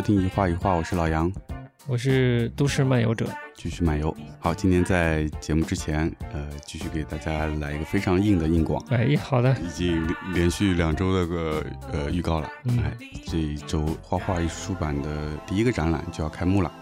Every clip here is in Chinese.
迎收听一画一画，我是老杨，我是都市漫游者，继续漫游。好，今天在节目之前，呃，继续给大家来一个非常硬的硬广。哎，好的，已经连续两周的个呃预告了。哎，这一周画画艺术出版的第一个展览就要开幕了，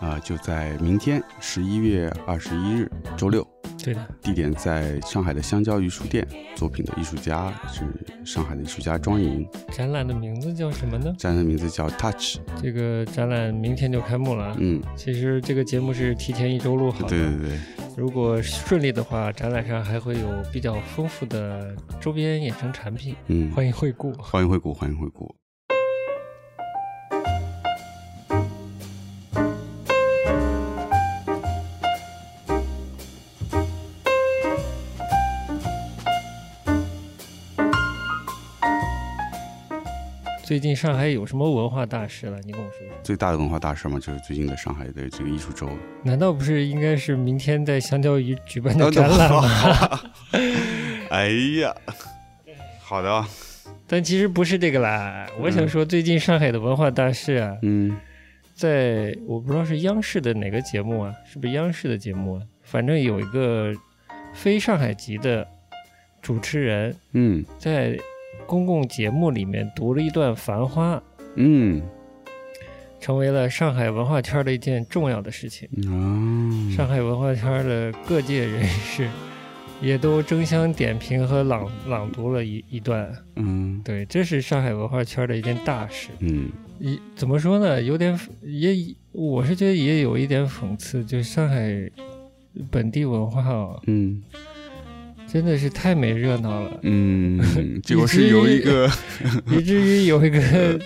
啊，就在明天十一月二十一日周六。对的，地点在上海的香蕉鱼书店，作品的艺术家是上海的艺术家庄莹。展览的名字叫什么呢？展览的名字叫 Touch。这个展览明天就开幕了。嗯，其实这个节目是提前一周录好的。对对对。如果顺利的话，展览上还会有比较丰富的周边衍生产品。嗯，欢迎惠顾，欢迎惠顾，欢迎惠顾。最近上海有什么文化大事了？你跟我说说。最大的文化大事嘛，就是最近的上海的这个艺术周。难道不是应该是明天在香蕉鱼举办的展览吗？哎呀，好的。但其实不是这个啦。我想说，最近上海的文化大事啊，嗯，在我不知道是央视的哪个节目啊，是不是央视的节目啊？反正有一个非上海籍的主持人，嗯，在。公共节目里面读了一段《繁花》，嗯，成为了上海文化圈的一件重要的事情。上海文化圈的各界人士也都争相点评和朗朗读了一一段。嗯，对，这是上海文化圈的一件大事。嗯，一怎么说呢？有点也，我是觉得也有一点讽刺，就上海本地文化啊，嗯。真的是太没热闹了，嗯，结果是有一个，以至于有一个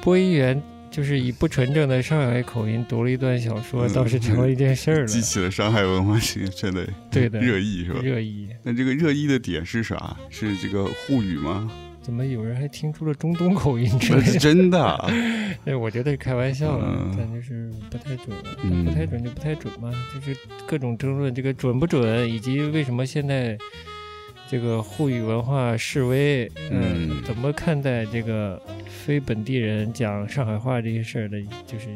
播音员，就是以不纯正的上海口音读了一段小说，倒是成了一件事儿了，激起了上海文化圈的对的热议，是吧？热议。那这个热议的点是啥？是这个沪语吗？怎么有人还听出了中东口音？这 是真的？哎，我觉得是开玩笑了，但就是不太准，不太准就不太准嘛。就是各种争论，这个准不准，以及为什么现在这个沪语文化示威，嗯，怎么看待这个非本地人讲上海话这些事儿的，就是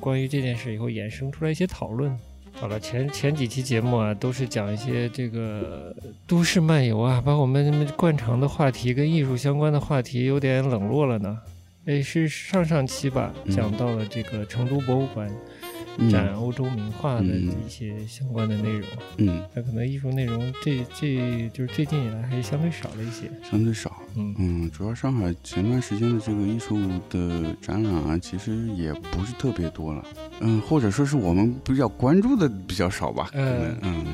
关于这件事以后衍生出来一些讨论。好了，前前几期节目啊，都是讲一些这个都市漫游啊，把我们惯常的话题跟艺术相关的话题有点冷落了呢。哎，是上上期吧，讲到了这个成都博物馆。展欧洲名画的一些相关的内容，嗯，那可能艺术内容这这就是最近以来还是相对少了一些，相对少，嗯。嗯，主要上海前段时间的这个艺术的展览啊，其实也不是特别多了，嗯，或者说是我们比较关注的比较少吧，嗯嗯，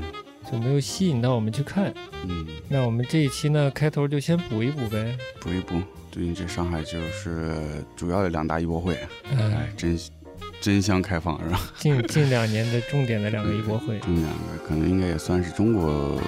就没有吸引到我们去看，嗯，那我们这一期呢，开头就先补一补呗，补一补，最近这上海就是主要的两大艺博会，哎，真。争相开放是吧？近近两年的重点的两个艺博会，这两个可能应该也算是中国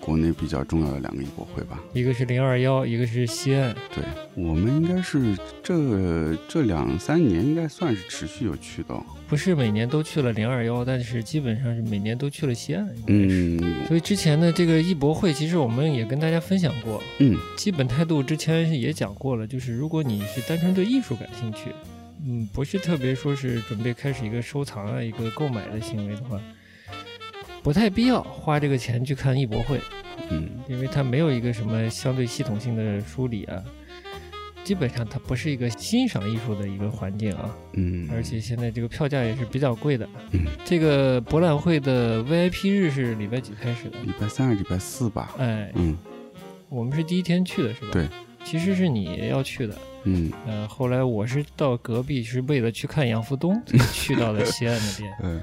国内比较重要的两个艺博会吧。一个是零二幺，一个是西岸。对我们应该是这这两三年应该算是持续有去到，不是每年都去了零二幺，但是基本上是每年都去了西岸。嗯，所以之前的这个艺博会，其实我们也跟大家分享过。嗯，基本态度之前也讲过了，就是如果你是单纯对艺术感兴趣。嗯，不是特别说是准备开始一个收藏啊，一个购买的行为的话，不太必要花这个钱去看艺博会。嗯，因为它没有一个什么相对系统性的梳理啊，基本上它不是一个欣赏艺术的一个环境啊。嗯，而且现在这个票价也是比较贵的。嗯，这个博览会的 VIP 日是礼拜几开始的？礼拜三还是礼拜四吧？哎，嗯，我们是第一天去的是吧？对，其实是你要去的。嗯，呃，后来我是到隔壁是为了去看杨福东，去到了西安那边。嗯，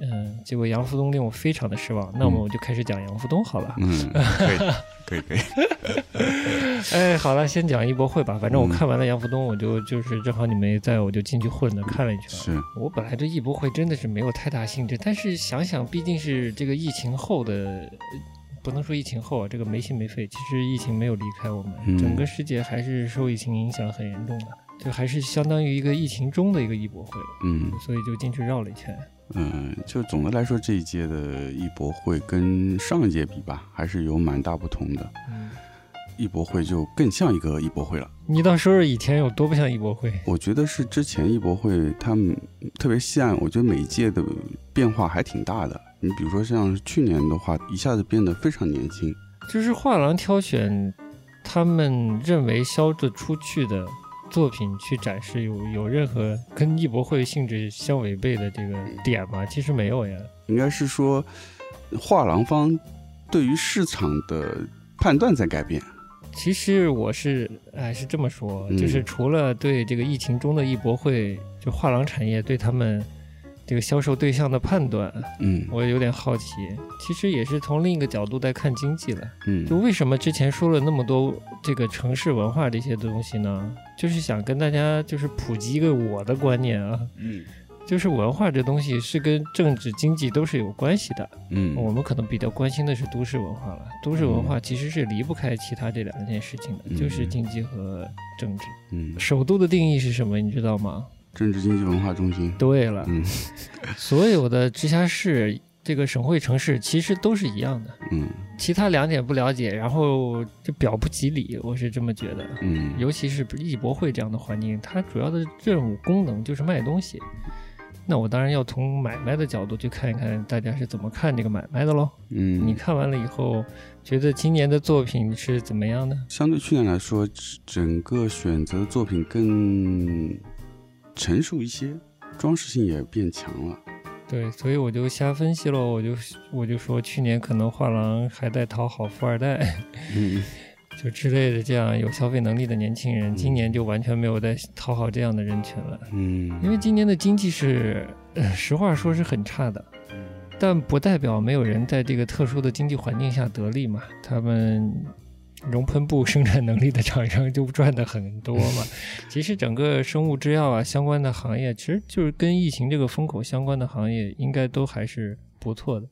嗯，结果杨福东令我非常的失望。那么我就开始讲杨福东好了。嗯，可以，可以，可以。哎，好了，先讲艺博会吧。反正我看完了杨福东，我就就是正好你们在，我就进去混的看了一圈。是我本来对艺博会真的是没有太大兴致，但是想想毕竟是这个疫情后的。不能说疫情后啊，这个没心没肺。其实疫情没有离开我们，整个世界还是受疫情影响很严重的，就还是相当于一个疫情中的一个艺博会。嗯，所以就进去绕了一圈。嗯，就总的来说，这一届的艺博会跟上一届比吧，还是有蛮大不同的。嗯，艺博会就更像一个艺博会了。你倒说说以前有多不像艺博会？我觉得是之前艺博会他们特别西岸，我觉得每一届的变化还挺大的。你比如说像去年的话，一下子变得非常年轻。就是画廊挑选他们认为销得出去的作品去展示，有有任何跟艺博会性质相违背的这个点吗？其实没有呀。应该是说，画廊方对于市场的判断在改变。其实我是哎是这么说，就是除了对这个疫情中的艺博会，就画廊产业对他们。这个销售对象的判断，嗯，我有点好奇。其实也是从另一个角度在看经济了，嗯，就为什么之前说了那么多这个城市文化这些东西呢？就是想跟大家就是普及一个我的观念啊，嗯，就是文化这东西是跟政治经济都是有关系的，嗯，我们可能比较关心的是都市文化了。都市文化其实是离不开其他这两件事情的，就是经济和政治。嗯，首都的定义是什么？你知道吗？政治经济文化中心。对了，嗯，所有的直辖市、这个省会城市其实都是一样的。嗯，其他两点不了解，然后就表不及里，我是这么觉得。嗯，尤其是艺博会这样的环境，它主要的任务功能就是卖东西。那我当然要从买卖的角度去看一看，大家是怎么看这个买卖的喽。嗯，你看完了以后，觉得今年的作品是怎么样的？相对去年来说，整个选择作品更。成熟一些，装饰性也变强了。对，所以我就瞎分析了，我就我就说去年可能画廊还在讨好富二代，嗯，就之类的这样有消费能力的年轻人，今年就完全没有在讨好这样的人群了。嗯，因为今年的经济是，实话说是很差的，但不代表没有人在这个特殊的经济环境下得利嘛，他们。熔喷布生产能力的厂商就赚的很多嘛。其实整个生物制药啊相关的行业，其实就是跟疫情这个风口相关的行业，应该都还是不错的。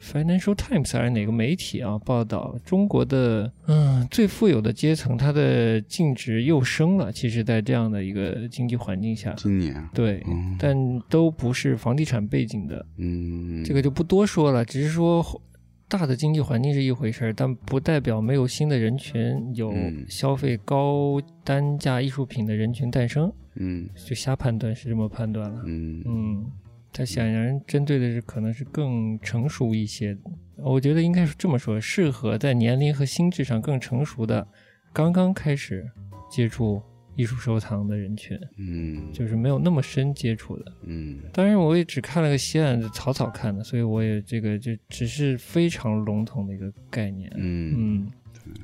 Financial Times 还是哪个媒体啊报道，中国的嗯最富有的阶层，它的净值又升了。其实，在这样的一个经济环境下，今年对，但都不是房地产背景的。嗯，这个就不多说了，只是说。大的经济环境是一回事儿，但不代表没有新的人群有消费高单价艺术品的人群诞生。嗯，就瞎判断是这么判断了。嗯嗯，他显然针对的是可能是更成熟一些，我觉得应该是这么说，适合在年龄和心智上更成熟的，刚刚开始接触。艺术收藏的人群，嗯，就是没有那么深接触的，嗯，当然我也只看了个西岸的草草看的，所以我也这个就只是非常笼统的一个概念，嗯。嗯，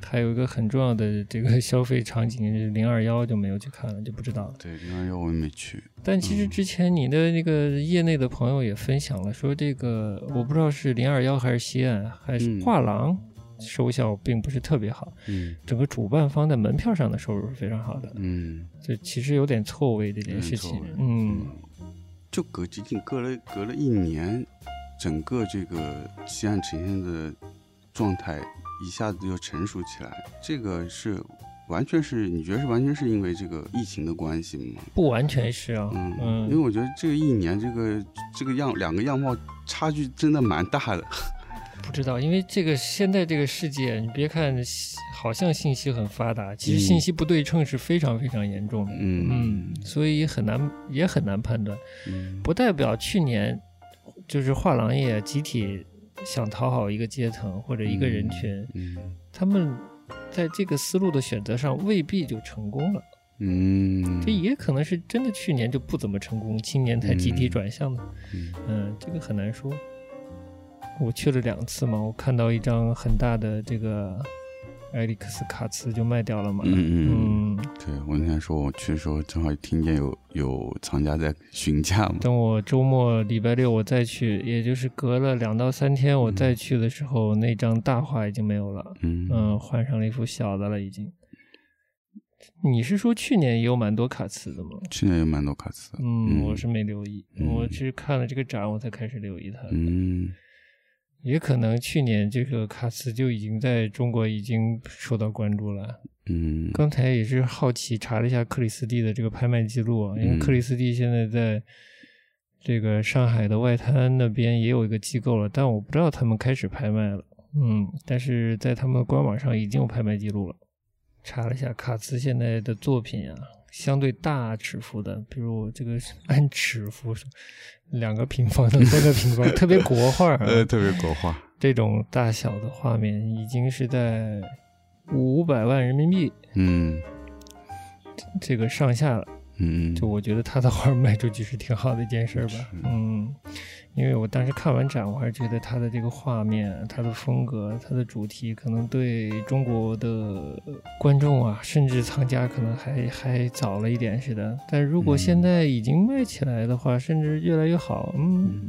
还有一个很重要的这个消费场景 零二幺就没有去看了，就不知道了。对零二幺我也没去，但其实之前你的那个业内的朋友也分享了，说这个我不知道是零二幺还是西岸还是画廊。收效并不是特别好，嗯，整个主办方在门票上的收入是非常好的，嗯，这其实有点错位这件事情，嗯，就隔仅仅隔了隔了一年，整个这个西岸呈现的状态一下子就成熟起来，这个是完全是你觉得是完全是因为这个疫情的关系吗？不完全是啊，嗯，因为我觉得这个一年这个这个样两个样貌差距真的蛮大的。不知道，因为这个现在这个世界，你别看好像信息很发达，其实信息不对称是非常非常严重的。嗯嗯，所以很难也很难判断。嗯，不代表去年就是画廊业集体想讨好一个阶层或者一个人群，嗯，他们在这个思路的选择上未必就成功了。嗯，这也可能是真的去年就不怎么成功，今年才集体转向的。嗯，这个很难说。我去了两次嘛，我看到一张很大的这个埃里克斯卡茨就卖掉了嘛。嗯嗯。对我那天说我去的时候，正好听见有有藏家在询价嘛。等我周末礼拜六我再去，也就是隔了两到三天我再去的时候，那张大画已经没有了。嗯嗯，换上了一幅小的了已经。你是说去年也有蛮多卡茨的吗？去年有蛮多卡茨。嗯，我是没留意，我是看了这个展我才开始留意它。嗯。也可能去年这个卡斯就已经在中国已经受到关注了。嗯，刚才也是好奇查了一下克里斯蒂的这个拍卖记录啊，因为克里斯蒂现在在这个上海的外滩那边也有一个机构了，但我不知道他们开始拍卖了。嗯，但是在他们官网上已经有拍卖记录了。查了一下卡茨现在的作品啊，相对大尺幅的，比如这个按尺幅，两个平方的、三个平方，特别国画，呃，特别国画，这种大小的画面已经是在五百万人民币，嗯，这个上下了。嗯，就我觉得他的画卖出去是挺好的一件事吧。嗯，因为我当时看完展，我还是觉得他的这个画面、他的风格、他的主题，可能对中国的观众啊，甚至藏家可能还还早了一点似的。但如果现在已经卖起来的话，甚至越来越好，嗯，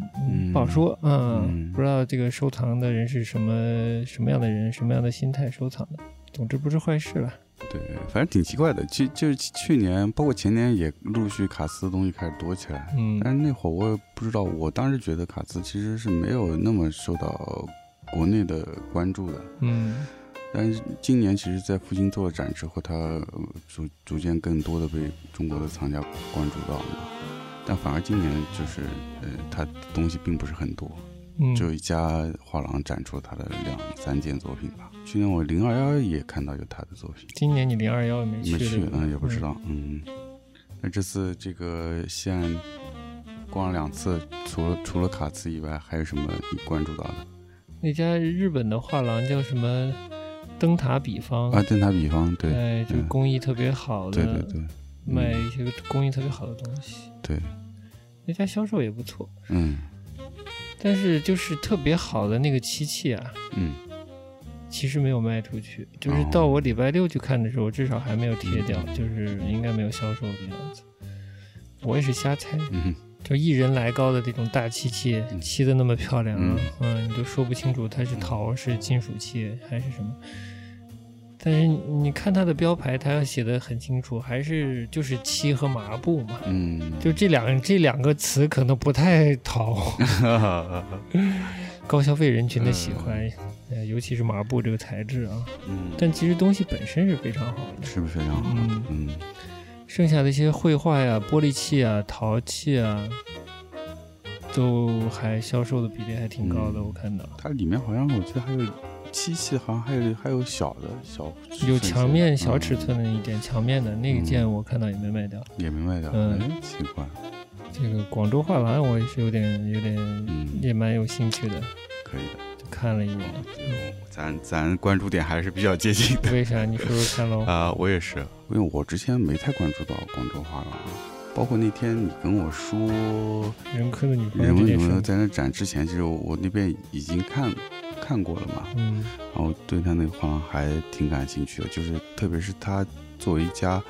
不好说。嗯，不知道这个收藏的人是什么什么样的人，什么样的心态收藏的。总之不是坏事了。对，反正挺奇怪的。就就是去年，包括前年，也陆续卡斯的东西开始多起来。嗯，但是那会儿我也不知道，我当时觉得卡斯其实是没有那么受到国内的关注的。嗯，但是今年其实，在复兴做了展之后，他逐逐渐更多的被中国的藏家关注到了。但反而今年就是，呃，他东西并不是很多。只有一家画廊展出了他的两三件作品吧。去年我零二幺也看到有他的作品。今年你零二幺没去？没去，嗯，也不知道，嗯。那这次这个西安逛了两次，除了除了卡茨以外，还有什么你关注到的？那家日本的画廊叫什么？灯塔比方啊，灯塔比方，对，哎，就工艺特别好的，对对对，卖一些工艺特别好的东西。对，那家销售也不错，嗯。但是就是特别好的那个漆器啊，嗯，其实没有卖出去。就是到我礼拜六去看的时候，至少还没有贴掉，就是应该没有销售的样子。我也是瞎猜，就一人来高的这种大漆器，漆的那么漂亮啊，嗯，你都说不清楚它是陶、是金属漆还是什么。但是你看它的标牌，它要写的很清楚，还是就是漆和麻布嘛。嗯，就这两这两个词可能不太讨 高消费人群的喜欢，呃，尤其是麻布这个材质啊。嗯，但其实东西本身是非常好的，是不是非常好？嗯嗯。剩下的一些绘画呀、玻璃器啊、陶器啊，都还销售的比例还挺高的，我看到。它里面好像我记得还有。漆器好像还有还有小的小有墙面小尺寸的一点墙面的那件我看到也没卖掉，也没卖掉，嗯，奇怪。这个广州画廊我也是有点有点也蛮有兴趣的，可以的，就看了一眼。咱咱关注点还是比较接近的。为啥？你说说看喽。啊，我也是，因为我之前没太关注到广州画廊，包括那天你跟我说任科的女朋友女朋友在那展之前，其实我那边已经看。看过了嘛？嗯，然后对他那个画廊还挺感兴趣的，就是特别是他作为一家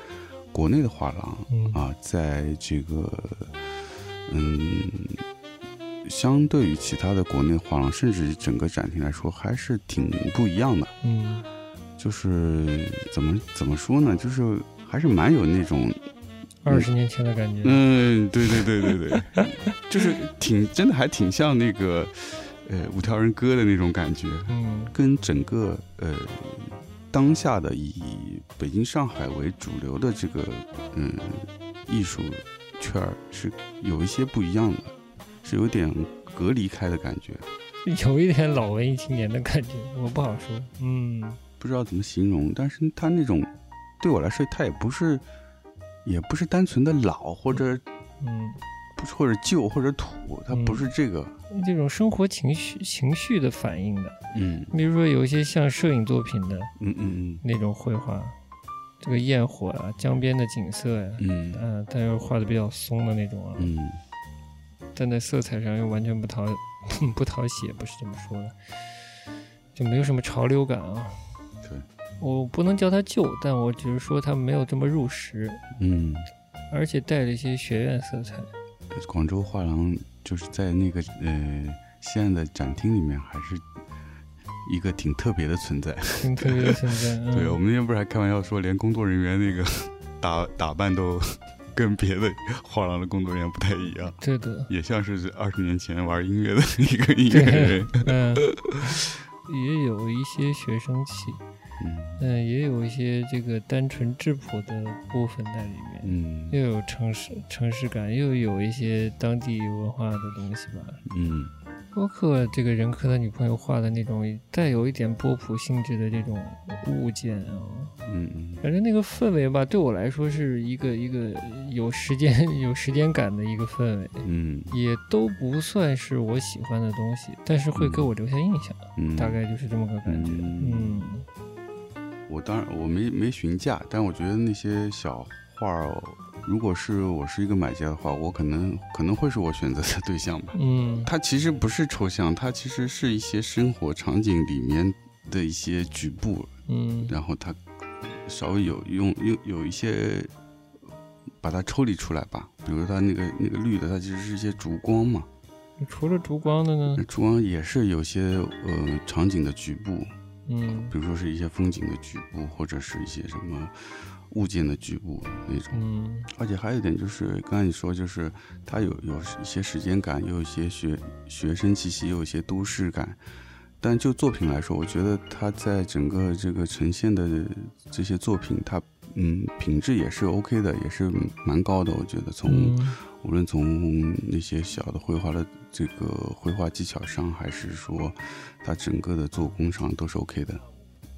国内的画廊啊，在这个嗯，相对于其他的国内画廊，甚至整个展厅来说，还是挺不一样的。嗯，就是怎么怎么说呢？就是还是蛮有那种二十年前的感觉。嗯，对对对对对，就是挺真的，还挺像那个。呃，五条人歌的那种感觉，嗯，跟整个呃当下的以北京、上海为主流的这个嗯艺术圈儿是有一些不一样的，是有点隔离开的感觉，有一点老文艺青年的感觉，我不好说，嗯，不知道怎么形容，但是他那种对我来说，他也不是也不是单纯的老或者嗯。不或者旧或者土，它不是这个。这种生活情绪情绪的反应的，嗯，比如说有一些像摄影作品的，嗯嗯嗯，那种绘画，这个焰火啊，江边的景色呀，嗯。嗯，但又画的比较松的那种啊，嗯，但在色彩上又完全不讨 不讨喜，不是这么说的，就没有什么潮流感啊。对，我不能叫它旧，但我只是说它没有这么入时，嗯，而且带了一些学院色彩。广州画廊就是在那个呃西岸的展厅里面，还是一个挺特别的存在。挺特别的存在。对我们那天不是还开玩笑说，连工作人员那个 打打扮都跟别的画廊的工作人员不太一样。对的。也像是二十年前玩音乐的一个音乐人。嗯。也有一些学生气。嗯，也有一些这个单纯质朴的部分在里面，嗯，又有城市城市感，又有一些当地文化的东西吧，嗯，包括这个人和他女朋友画的那种带有一点波普性质的这种物件啊，嗯嗯，反正那个氛围吧，对我来说是一个一个有时间 有时间感的一个氛围，嗯，也都不算是我喜欢的东西，但是会给我留下印象，嗯，大概就是这么个感觉，嗯。我当然我没没询价，但我觉得那些小画儿。如果是我是一个买家的话，我可能可能会是我选择的对象吧。嗯，它其实不是抽象，它其实是一些生活场景里面的一些局部。嗯，然后它稍微有用有有一些把它抽离出来吧。比如它那个那个绿的，它其实是一些烛光嘛。除了烛光的呢？烛光也是有些呃场景的局部。嗯，比如说是一些风景的局部，或者是一些什么。物件的局部那种，嗯，而且还有一点就是，刚才你说，就是它有有一些时间感，又有一些学学生气息，又有一些都市感。但就作品来说，我觉得它在整个这个呈现的这些作品，它嗯品质也是 OK 的，也是蛮高的。我觉得从无论从那些小的绘画的这个绘画技巧上，还是说它整个的做工上，都是 OK 的。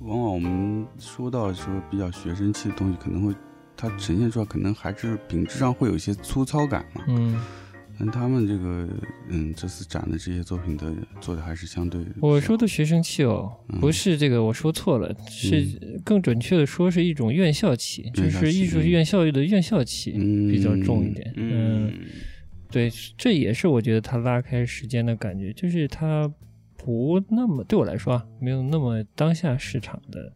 往往我们说到说比较学生气的东西，可能会它呈现出来，可能还是品质上会有一些粗糙感嘛。嗯，但他们这个嗯这次展的这些作品的做的还是相对。我说的学生气哦，不是这个我说错了，是更准确的说是一种院校气，就是艺术院校的院校气比较重一点。嗯，对，这也是我觉得它拉开时间的感觉，就是它。不那么对我来说啊，没有那么当下市场的，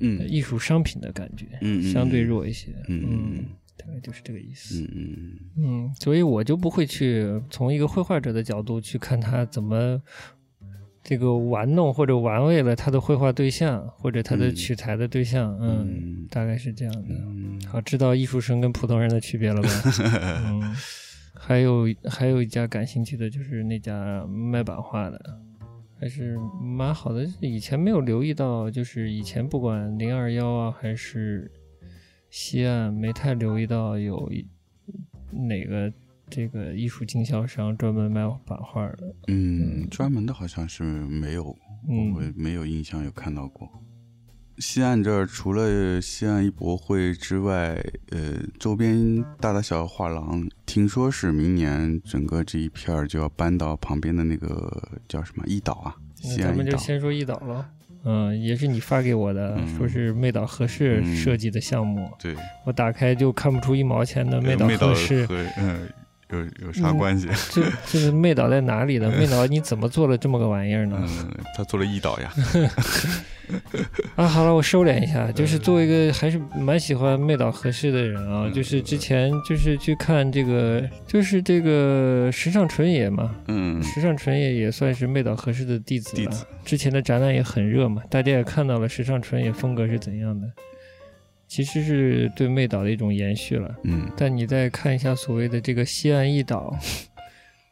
嗯，艺术商品的感觉，嗯，相对弱一些，嗯，大概就是这个意思，嗯嗯嗯，所以我就不会去从一个绘画者的角度去看他怎么这个玩弄或者玩味了他的绘画对象或者他的取材的对象，嗯，大概是这样的，好，知道艺术生跟普通人的区别了吧？嗯。还有还有一家感兴趣的就是那家卖版画的，还是蛮好的。以前没有留意到，就是以前不管零二幺啊还是西岸，没太留意到有哪个这个艺术经销商专门卖版画的。嗯，专门的好像是没有，我没有印象有看到过。西岸这儿除了西岸艺博会之外，呃，周边大大小小画廊，听说是明年整个这一片儿就要搬到旁边的那个叫什么一岛啊？西咱们就先说一岛了。嗯，也是你发给我的，说是妹岛合适设计的项目。对，我打开就看不出一毛钱的妹岛合适。嗯。有有啥关系？这这是妹岛在哪里呢？妹岛你怎么做了这么个玩意儿呢？嗯，他做了一岛呀。啊，好了，我收敛一下，就是作为一个还是蛮喜欢妹岛合适的人啊，就是之前就是去看这个，就是这个时尚纯野嘛。嗯，时尚纯野也算是妹岛合适的弟子了。之前的展览也很热嘛，大家也看到了时尚纯野风格是怎样的。其实是对妹岛的一种延续了，嗯，但你再看一下所谓的这个西岸一岛，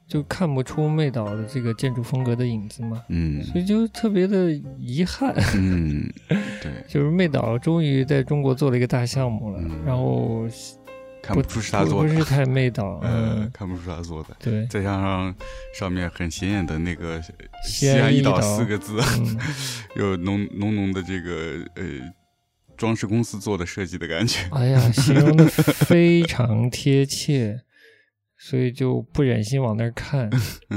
就看不出妹岛的这个建筑风格的影子嘛，嗯，所以就特别的遗憾，嗯，对，就是妹岛终于在中国做了一个大项目了，然后看不出是他做的，不是太妹岛，嗯，看不出他做的，对，再加上上面很显眼的那个西岸一岛四个字，有浓浓浓的这个呃。装饰公司做的设计的感觉，哎呀，形容的非常贴切，所以就不忍心往那儿看，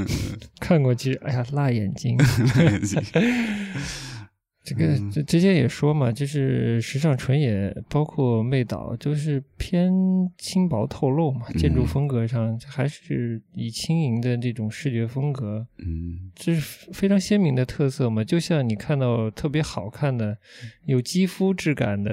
看过去，哎呀，辣眼睛。辣眼睛。这个之之前也说嘛，就是时尚纯野，包括魅岛，就是偏轻薄透露嘛。建筑风格上还是以轻盈的这种视觉风格，嗯，这是非常鲜明的特色嘛。就像你看到特别好看的、有肌肤质感的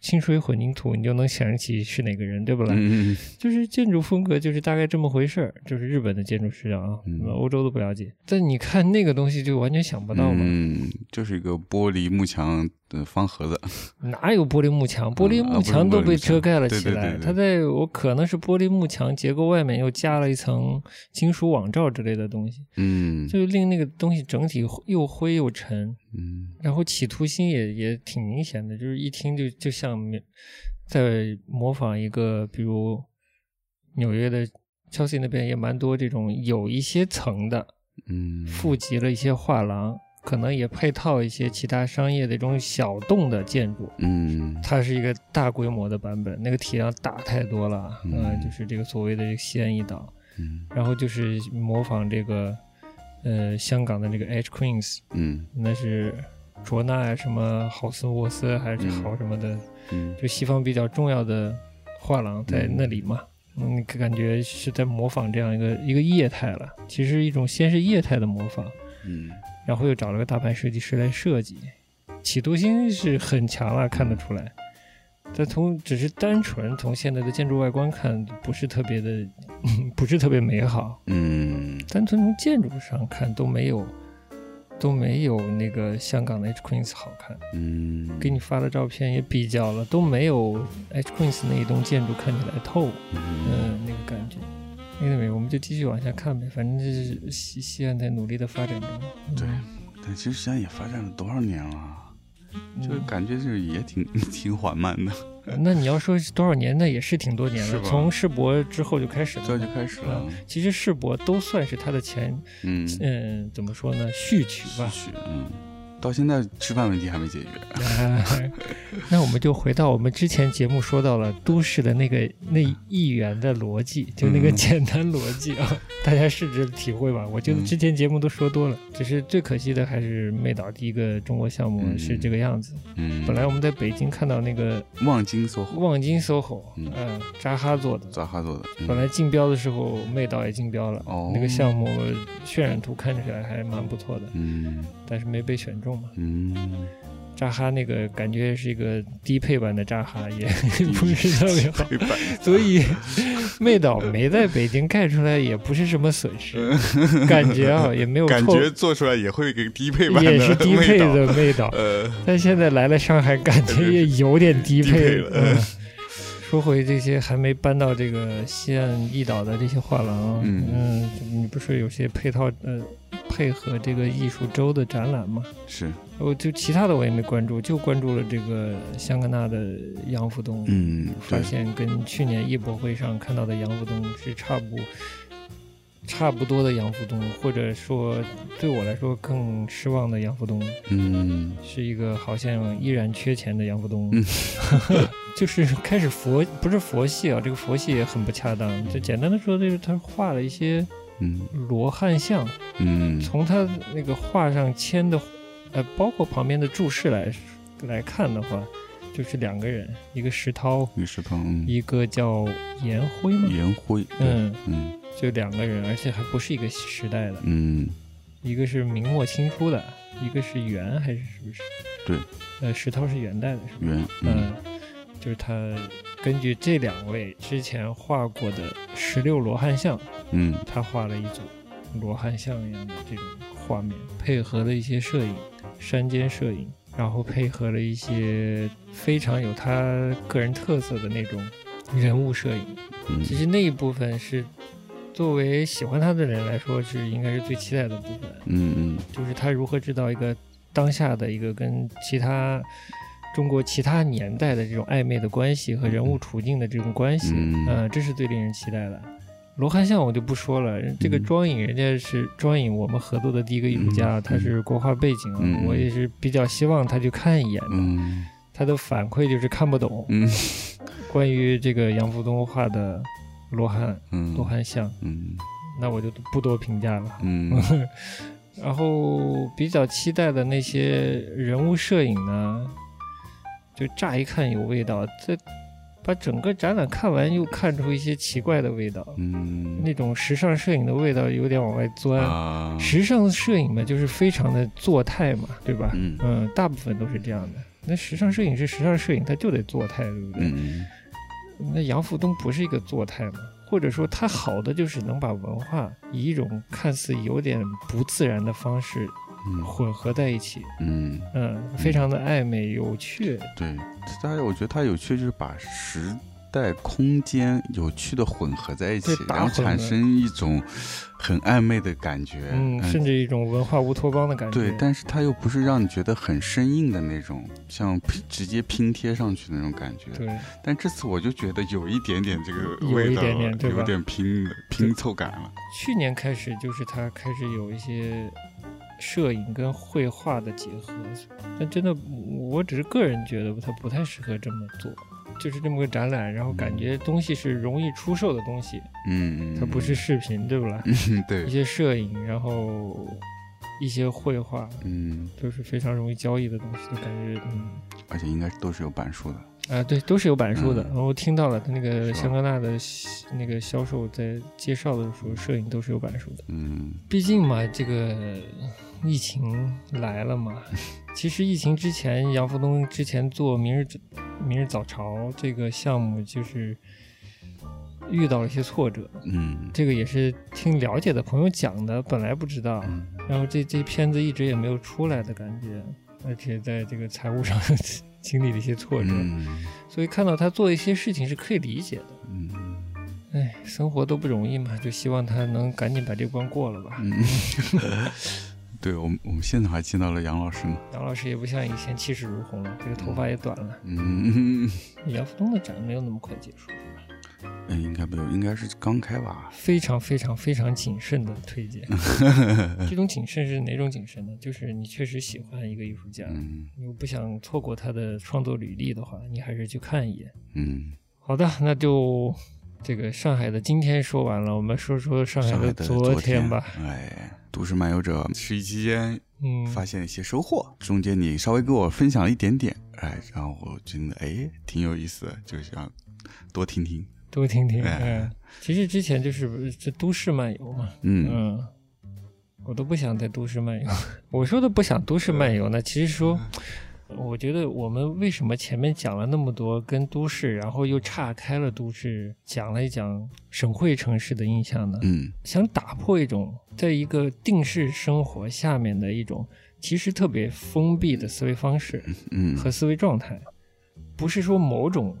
清水混凝土，你就能想起是哪个人，对不啦？嗯，就是建筑风格就是大概这么回事儿，就是日本的建筑师啊，欧洲都不了解。但你看那个东西就完全想不到嘛，嗯，就是一个。玻璃幕墙的方盒子，哪有玻璃幕墙？玻璃幕墙都被遮盖了起来。它在我可能是玻璃幕墙结构外面又加了一层金属网罩之类的东西，嗯，就令那个东西整体又灰又沉，嗯，然后企图心也也挺明显的，就是一听就就像在模仿一个，比如纽约的 Chelsea 那边也蛮多这种有一些层的。嗯，富集了一些画廊，可能也配套一些其他商业的这种小栋的建筑。嗯，它是一个大规模的版本，那个体量大太多了。嗯，就是这个所谓的这个西安一岛。嗯，然后就是模仿这个，呃，香港的这个 H Queens。嗯，那是卓纳呀，什么豪斯沃斯还是豪什么的。嗯，就西方比较重要的画廊在那里嘛。嗯，感觉是在模仿这样一个一个业态了。其实一种先是业态的模仿，嗯，然后又找了个大牌设计师来设计，企图心是很强了，看得出来。但从只是单纯从现在的建筑外观看，不是特别的，不是特别美好。嗯，单纯从建筑上看都没有。都没有那个香港的 H Queens 好看。嗯，给你发的照片也比较了，都没有 H Queens 那一栋建筑看起来透。嗯，那个感觉。Anyway，我们就继续往下看呗，反正就是西西安在努力的发展中。对，但其实西安也发展了多少年了？就感觉就是也挺 挺缓慢的。那你要说多少年，那也是挺多年了。从世博之后就开始了。这就开始了。其实世博都算是他的前，嗯嗯，怎么说呢？序曲吧。序曲，嗯。到现在吃饭问题还没解决，那我们就回到我们之前节目说到了都市的那个那一元的逻辑，就那个简单逻辑啊，大家试着体会吧。我觉得之前节目都说多了，只是最可惜的还是妹岛第一个中国项目是这个样子。嗯，本来我们在北京看到那个望京 SOHO，望京 SOHO，嗯，扎哈做的，扎哈做的。本来竞标的时候妹岛也竞标了，那个项目渲染图看起来还蛮不错的，嗯，但是没被选中嘛。嗯，扎哈那个感觉是一个低配版的扎哈，也 不是特别好，所以妹岛没在北京盖出来也不是什么损失，感觉啊也没有，感觉做出来也会给低配版也是 低配的妹岛，但现在来了上海，感觉也 有点低配了。说回这些还没搬到这个西岸一岛的这些画廊，嗯，你不是有些配套呃配合这个艺术周的展览嘛？是，我就其他的我也没关注，就关注了这个香格纳的杨福东，嗯，发现跟去年艺博会上看到的杨福东是差不差不多的杨福东，或者说对我来说更失望的杨福东，嗯，是一个好像依然缺钱的杨福东。嗯 就是开始佛不是佛系啊，这个佛系也很不恰当。就简单的说，就是他画了一些嗯。罗汉像，嗯，从他那个画上签的，呃，包括旁边的注释来来看的话，就是两个人，一个石涛，一个石涛，一个叫颜辉吗？颜辉，嗯。嗯，就两个人，而且还不是一个时代的，嗯，一个是明末清初的，一个是元还是是不是？对，呃，石涛是元代的，是吧？元，嗯。就是他根据这两位之前画过的十六罗汉像，嗯，他画了一组罗汉像一样的这种画面，配合了一些摄影，山间摄影，然后配合了一些非常有他个人特色的那种人物摄影。其实那一部分是作为喜欢他的人来说是应该是最期待的部分。嗯嗯，就是他如何制造一个当下的一个跟其他。中国其他年代的这种暧昧的关系和人物处境的这种关系，嗯，这是最令人期待的。罗汉像我就不说了，这个庄影人家是庄影，我们合作的第一个艺术家，他是国画背景啊，我也是比较希望他去看一眼的。他的反馈就是看不懂。关于这个杨福东画的罗汉，罗汉像，那我就不多评价了。然后比较期待的那些人物摄影呢？就乍一看有味道，这把整个展览看完又看出一些奇怪的味道，嗯，那种时尚摄影的味道有点往外钻。时尚摄影嘛，就是非常的做态嘛，对吧？嗯，大部分都是这样的。那时尚摄影是时尚摄影，它就得做态，对不对？那杨福东不是一个做态嘛？或者说他好的就是能把文化以一种看似有点不自然的方式。混合在一起，嗯嗯，非常的暧昧有趣。对，它我觉得它有趣就是把时代、空间有趣的混合在一起，然后产生一种很暧昧的感觉，嗯，甚至一种文化乌托邦的感觉。对，但是它又不是让你觉得很生硬的那种，像直接拼贴上去的那种感觉。对。但这次我就觉得有一点点这个味道，有一点点，有点拼拼凑感了。去年开始就是它开始有一些。摄影跟绘画的结合，但真的，我只是个人觉得它不太适合这么做，就是这么个展览，然后感觉东西是容易出售的东西，嗯它不是视频，对不啦？对，一些摄影，然后一些绘画，嗯，都是非常容易交易的东西，就感觉，嗯，而且应该都是有版数的。啊，对，都是有板书的。然后我听到了他那个香格纳的那个销售在介绍的时候，摄影都是有板书的。嗯，毕竟嘛，这个疫情来了嘛。其实疫情之前，杨福东之前做《明日明日早朝》这个项目，就是遇到了一些挫折。嗯，这个也是听了解的朋友讲的，本来不知道。然后这这片子一直也没有出来的感觉，而且在这个财务上。经历了一些挫折，所以看到他做一些事情是可以理解的。嗯，哎，生活都不容易嘛，就希望他能赶紧把这关过了吧。嗯，对我们我们现场还见到了杨老师呢。杨老师也不像以前气势如虹了，这个头发也短了。嗯，杨福东的展没有那么快结束。嗯，应该没有，应该是刚开吧。非常非常非常谨慎的推荐。这种谨慎是哪种谨慎呢？就是你确实喜欢一个艺术家，你又不想错过他的创作履历的话，你还是去看一眼。嗯，好的，那就这个上海的今天说完了，我们说说上海的昨天吧。哎，都市漫游者十一期间，嗯，发现一些收获。中间你稍微给我分享了一点点，哎，然后我觉得哎挺有意思的，就想多听听。多听听，哎，其实之前就是这都市漫游嘛，嗯，我都不想在都市漫游。我说的不想都市漫游呢，其实说，我觉得我们为什么前面讲了那么多跟都市，然后又岔开了都市，讲了一讲省会城市的印象呢？嗯，想打破一种在一个定式生活下面的一种其实特别封闭的思维方式，嗯，和思维状态，不是说某种。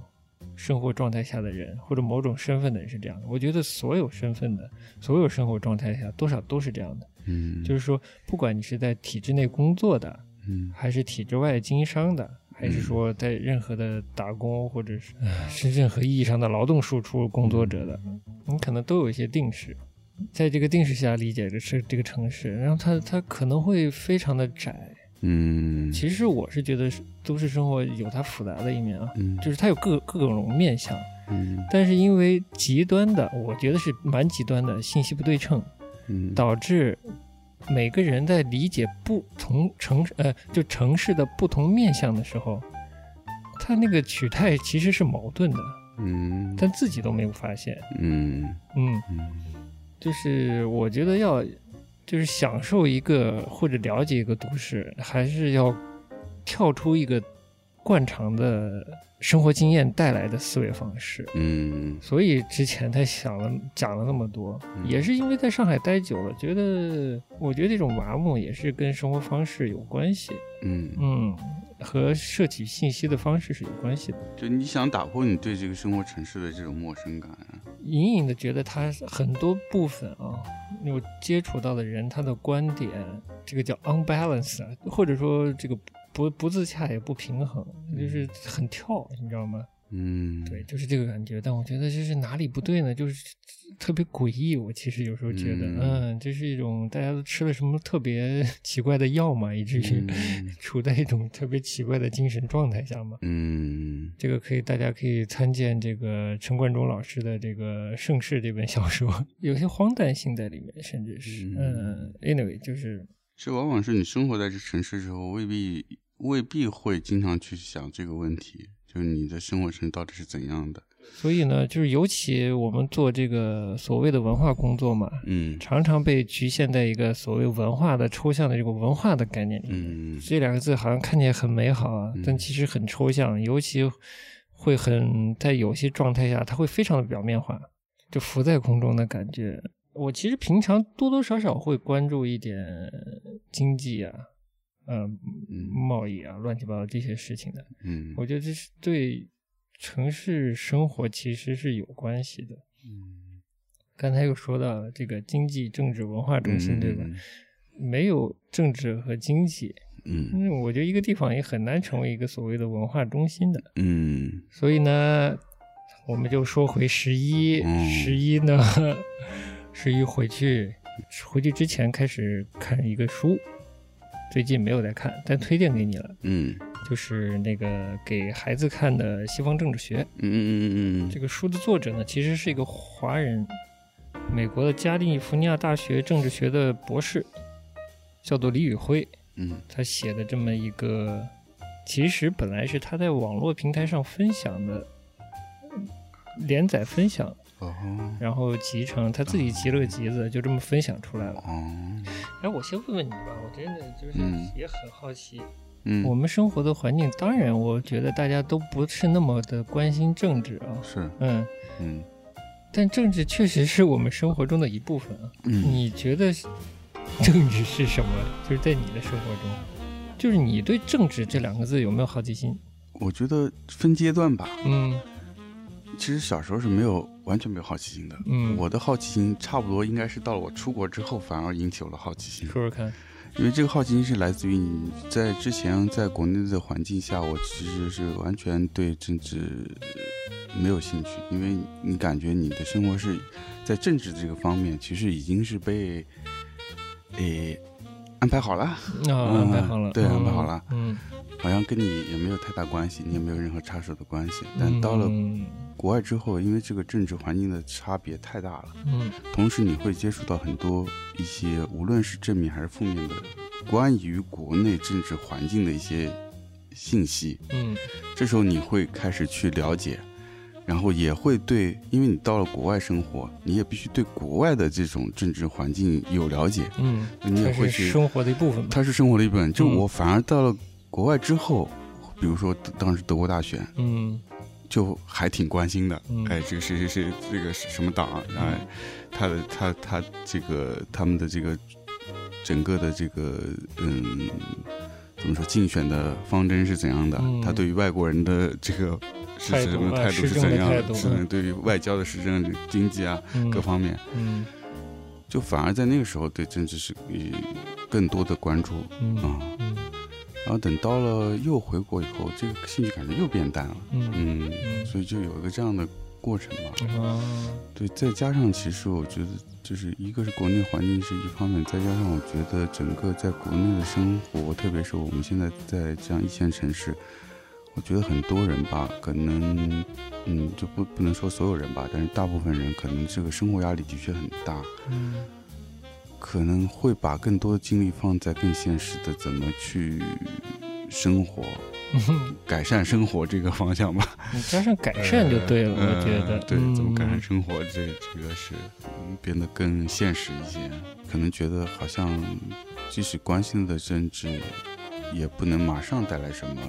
生活状态下的人，或者某种身份的人是这样的。我觉得所有身份的、所有生活状态下，多少都是这样的。嗯，就是说，不管你是在体制内工作的，嗯，还是体制外经商的，还是说在任何的打工，或者是是任何意义上的劳动输出工作者的，你可能都有一些定式，在这个定式下理解的是这个城市，然后它它可能会非常的窄。嗯，其实我是觉得都市生活有它复杂的一面啊，嗯，就是它有各各种面相，嗯，但是因为极端的，我觉得是蛮极端的信息不对称，嗯，导致每个人在理解不同城呃就城市的不同面相的时候，他那个取态其实是矛盾的，嗯，但自己都没有发现，嗯。嗯，就是我觉得要。就是享受一个或者了解一个都市，还是要跳出一个惯常的生活经验带来的思维方式。嗯，所以之前他想了讲了那么多，也是因为在上海待久了，觉得我觉得这种麻木也是跟生活方式有关系。嗯嗯，和摄取信息的方式是有关系的。就你想打破你对这个生活城市的这种陌生感。隐隐的觉得他很多部分啊，我接触到的人，他的观点，这个叫 unbalance，或者说这个不不自洽也不平衡，就是很跳，你知道吗？嗯，对，就是这个感觉。但我觉得这是哪里不对呢？就是特别诡异。我其实有时候觉得，嗯，这是一种大家都吃了什么特别 奇怪的药嘛，以至于 处在一种特别奇怪的精神状态下嘛。嗯，这个可以，大家可以参见这个陈冠中老师的这个《盛世》这本小说，有些荒诞性在里面，甚至是，嗯，anyway，就是，这往往是你生活在这城市之后，未必未必会经常去想这个问题。就是你的生活城到底是怎样的？所以呢，就是尤其我们做这个所谓的文化工作嘛，嗯，常常被局限在一个所谓文化的抽象的这个文化的概念里。嗯，这两个字好像看起来很美好啊，但其实很抽象，尤其会很在有些状态下，它会非常的表面化，就浮在空中的感觉。我其实平常多多少少会关注一点经济啊。嗯，贸易啊，乱七八糟这些事情的，嗯，我觉得这是对城市生活其实是有关系的。嗯，刚才又说到了这个经济、政治、文化中心，对吧？没有政治和经济，嗯，我觉得一个地方也很难成为一个所谓的文化中心的。嗯，所以呢，我们就说回十一，十一呢，十一回去，回去之前开始看一个书。最近没有在看，但推荐给你了。嗯，就是那个给孩子看的《西方政治学》。嗯嗯嗯嗯这个书的作者呢，其实是一个华人，美国的加利福尼亚大学政治学的博士，叫做李宇辉。嗯，他写的这么一个，其实本来是他在网络平台上分享的连载分享。然后集成他自己集了个集子，就这么分享出来了。哦，哎，我先问问你吧，我真的就是也很好奇。嗯，我们生活的环境，当然，我觉得大家都不是那么的关心政治啊。是，嗯嗯，但政治确实是我们生活中的一部分啊。嗯，你觉得政治是什么？就是在你的生活中，就是你对政治这两个字有没有好奇心？我觉得分阶段吧。嗯。其实小时候是没有完全没有好奇心的，嗯，我的好奇心差不多应该是到了我出国之后，反而引起了好奇心。说说看，因为这个好奇心是来自于你在之前在国内的环境下，我其实是完全对政治没有兴趣，因为你感觉你的生活是在政治这个方面，其实已经是被诶安排好了，安排好了，对，安排好了，嗯。好像跟你也没有太大关系，你也没有任何插手的关系。但到了国外之后，因为这个政治环境的差别太大了，嗯，同时你会接触到很多一些无论是正面还是负面的关于国内政治环境的一些信息，嗯，这时候你会开始去了解，然后也会对，因为你到了国外生活，你也必须对国外的这种政治环境有了解，嗯，你也会去生活的一部分，它是生活的一部分。就我反而到了。国外之后，比如说当时德国大选，嗯，就还挺关心的。哎，这个谁谁谁，这个是什么党？哎，他的他他这个他们的这个整个的这个嗯，怎么说竞选的方针是怎样的？他对于外国人的这个是什么态度是怎样的？是对于外交的、时政、经济啊各方面，嗯，就反而在那个时候对政治是更多的关注啊。然后等到了又回国以后，这个兴趣感觉又变淡了。嗯，所以就有一个这样的过程嘛。啊，对，再加上其实我觉得，就是一个是国内环境是一方面，再加上我觉得整个在国内的生活，特别是我们现在在这样一线城市，我觉得很多人吧，可能，嗯，就不不能说所有人吧，但是大部分人可能这个生活压力的确很大。嗯。可能会把更多的精力放在更现实的怎么去生活、改善生活这个方向吧。你加上改善就对了，我觉得。对，怎么改善生活，这这个是变得更现实一些。可能觉得好像即使关心的政治，也不能马上带来什么，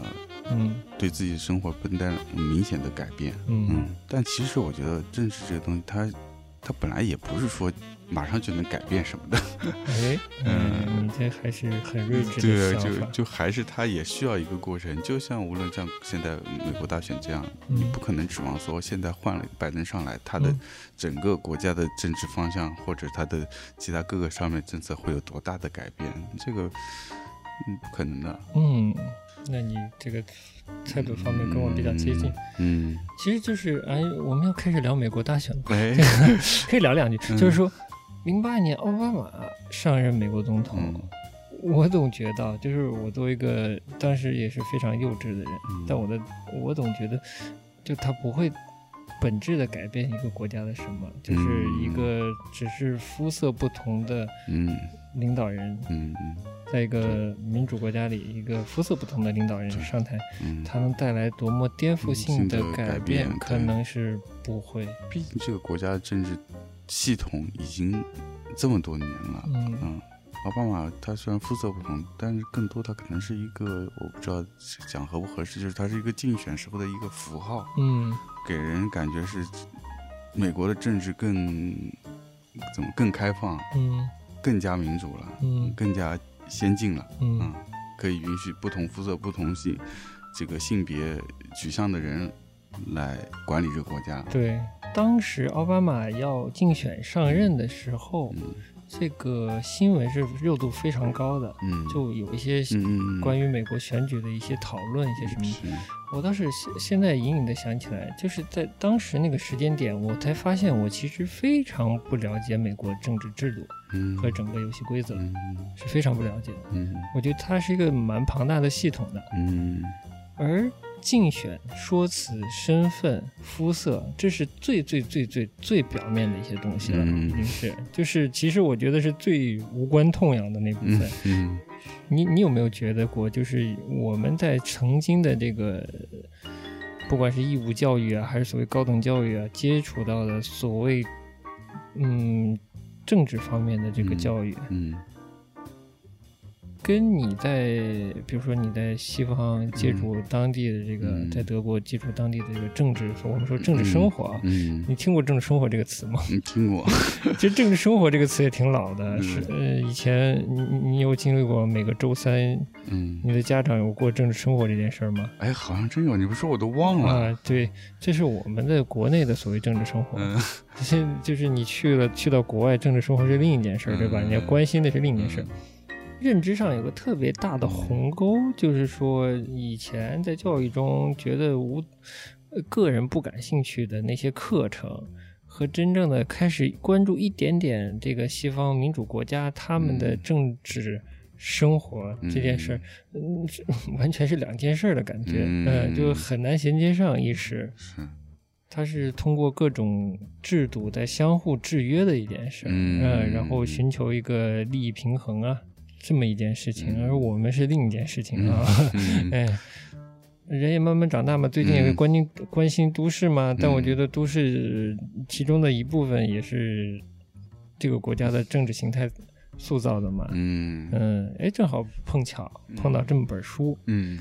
嗯，对自己的生活不带明显的改变。嗯，但其实我觉得政治这个东西，它它本来也不是说。马上就能改变什么的？哎，嗯，你这还是很睿智的对，就就还是他也需要一个过程。就像无论像现在美国大选这样，你不可能指望说现在换了拜登上来，他的整个国家的政治方向或者他的其他各个上面政策会有多大的改变？这个，嗯，不可能的。嗯，那你这个。态度方面跟我比较接近，嗯，其实就是哎，我们要开始聊美国大选了，可以聊两句，就是说，零八年奥巴马上任美国总统，我总觉得，就是我作为一个当时也是非常幼稚的人，但我的我总觉得，就他不会本质的改变一个国家的什么，就是一个只是肤色不同的领导人，嗯。在一个民主国家里，一个肤色不同的领导人上台，他能带来多么颠覆性的改变？可能是不会。毕竟这个国家的政治系统已经这么多年了。嗯，奥巴马他虽然肤色不同，但是更多他可能是一个，我不知道讲合不合适，就是他是一个竞选时候的一个符号。嗯，给人感觉是美国的政治更怎么更开放？嗯，更加民主了。嗯，更加。先进了，嗯，可以允许不同肤色、不同性这个性别取向的人来管理这个国家。对，当时奥巴马要竞选上任的时候。这个新闻是热度非常高的，嗯，就有一些关于美国选举的一些讨论，一些什么。我倒是现现在隐隐的想起来，就是在当时那个时间点，我才发现我其实非常不了解美国政治制度和整个游戏规则，是非常不了解的。嗯，我觉得它是一个蛮庞大的系统的。嗯，而。竞选说辞、身份、肤色，这是最最最最最表面的一些东西了，已经是，就是其实我觉得是最无关痛痒的那部分。嗯，你你有没有觉得过，就是我们在曾经的这个，不管是义务教育啊，还是所谓高等教育啊，接触到的所谓嗯政治方面的这个教育，嗯。跟你在，比如说你在西方接触当地的这个，在德国接触当地的这个政治，我们说政治生活啊，你听过“政治生活”这个词吗？听过。其实“政治生活”这个词也挺老的，是呃，以前你你有经历过每个周三，嗯，你的家长有过政治生活这件事吗？哎，好像真有，你不说我都忘了。啊，对，这是我们的国内的所谓政治生活。现，就是你去了去到国外，政治生活是另一件事，对吧？你要关心的是另一件事。认知上有个特别大的鸿沟，就是说以前在教育中觉得无个人不感兴趣的那些课程，和真正的开始关注一点点这个西方民主国家他们的政治生活这件事儿，嗯，完全是两件事的感觉，嗯，就很难衔接上一时。是，它是通过各种制度在相互制约的一件事，嗯，然后寻求一个利益平衡啊。这么一件事情，而我们是另一件事情啊！哎，人也慢慢长大嘛，最近也会关心关心都市嘛。但我觉得都市其中的一部分也是这个国家的政治形态塑造的嘛。嗯嗯，哎，正好碰巧碰到这么本书。嗯，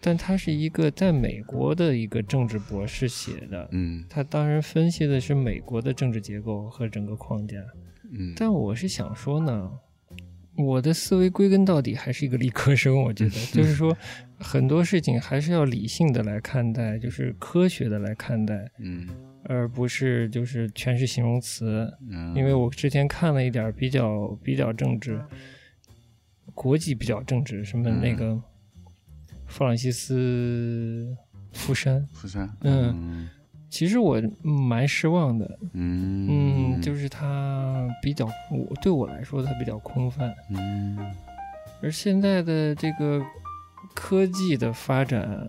但他是一个在美国的一个政治博士写的。嗯，他当然分析的是美国的政治结构和整个框架。嗯，但我是想说呢。我的思维归根到底还是一个理科生，我觉得 就是说，很多事情还是要理性的来看待，就是科学的来看待，嗯，而不是就是全是形容词。因为我之前看了一点比较比较政治，国际比较政治，什么那个弗朗西斯福山，福山，嗯。其实我蛮失望的，嗯。嗯，就是它比较，我对我来说它比较空泛，嗯，而现在的这个科技的发展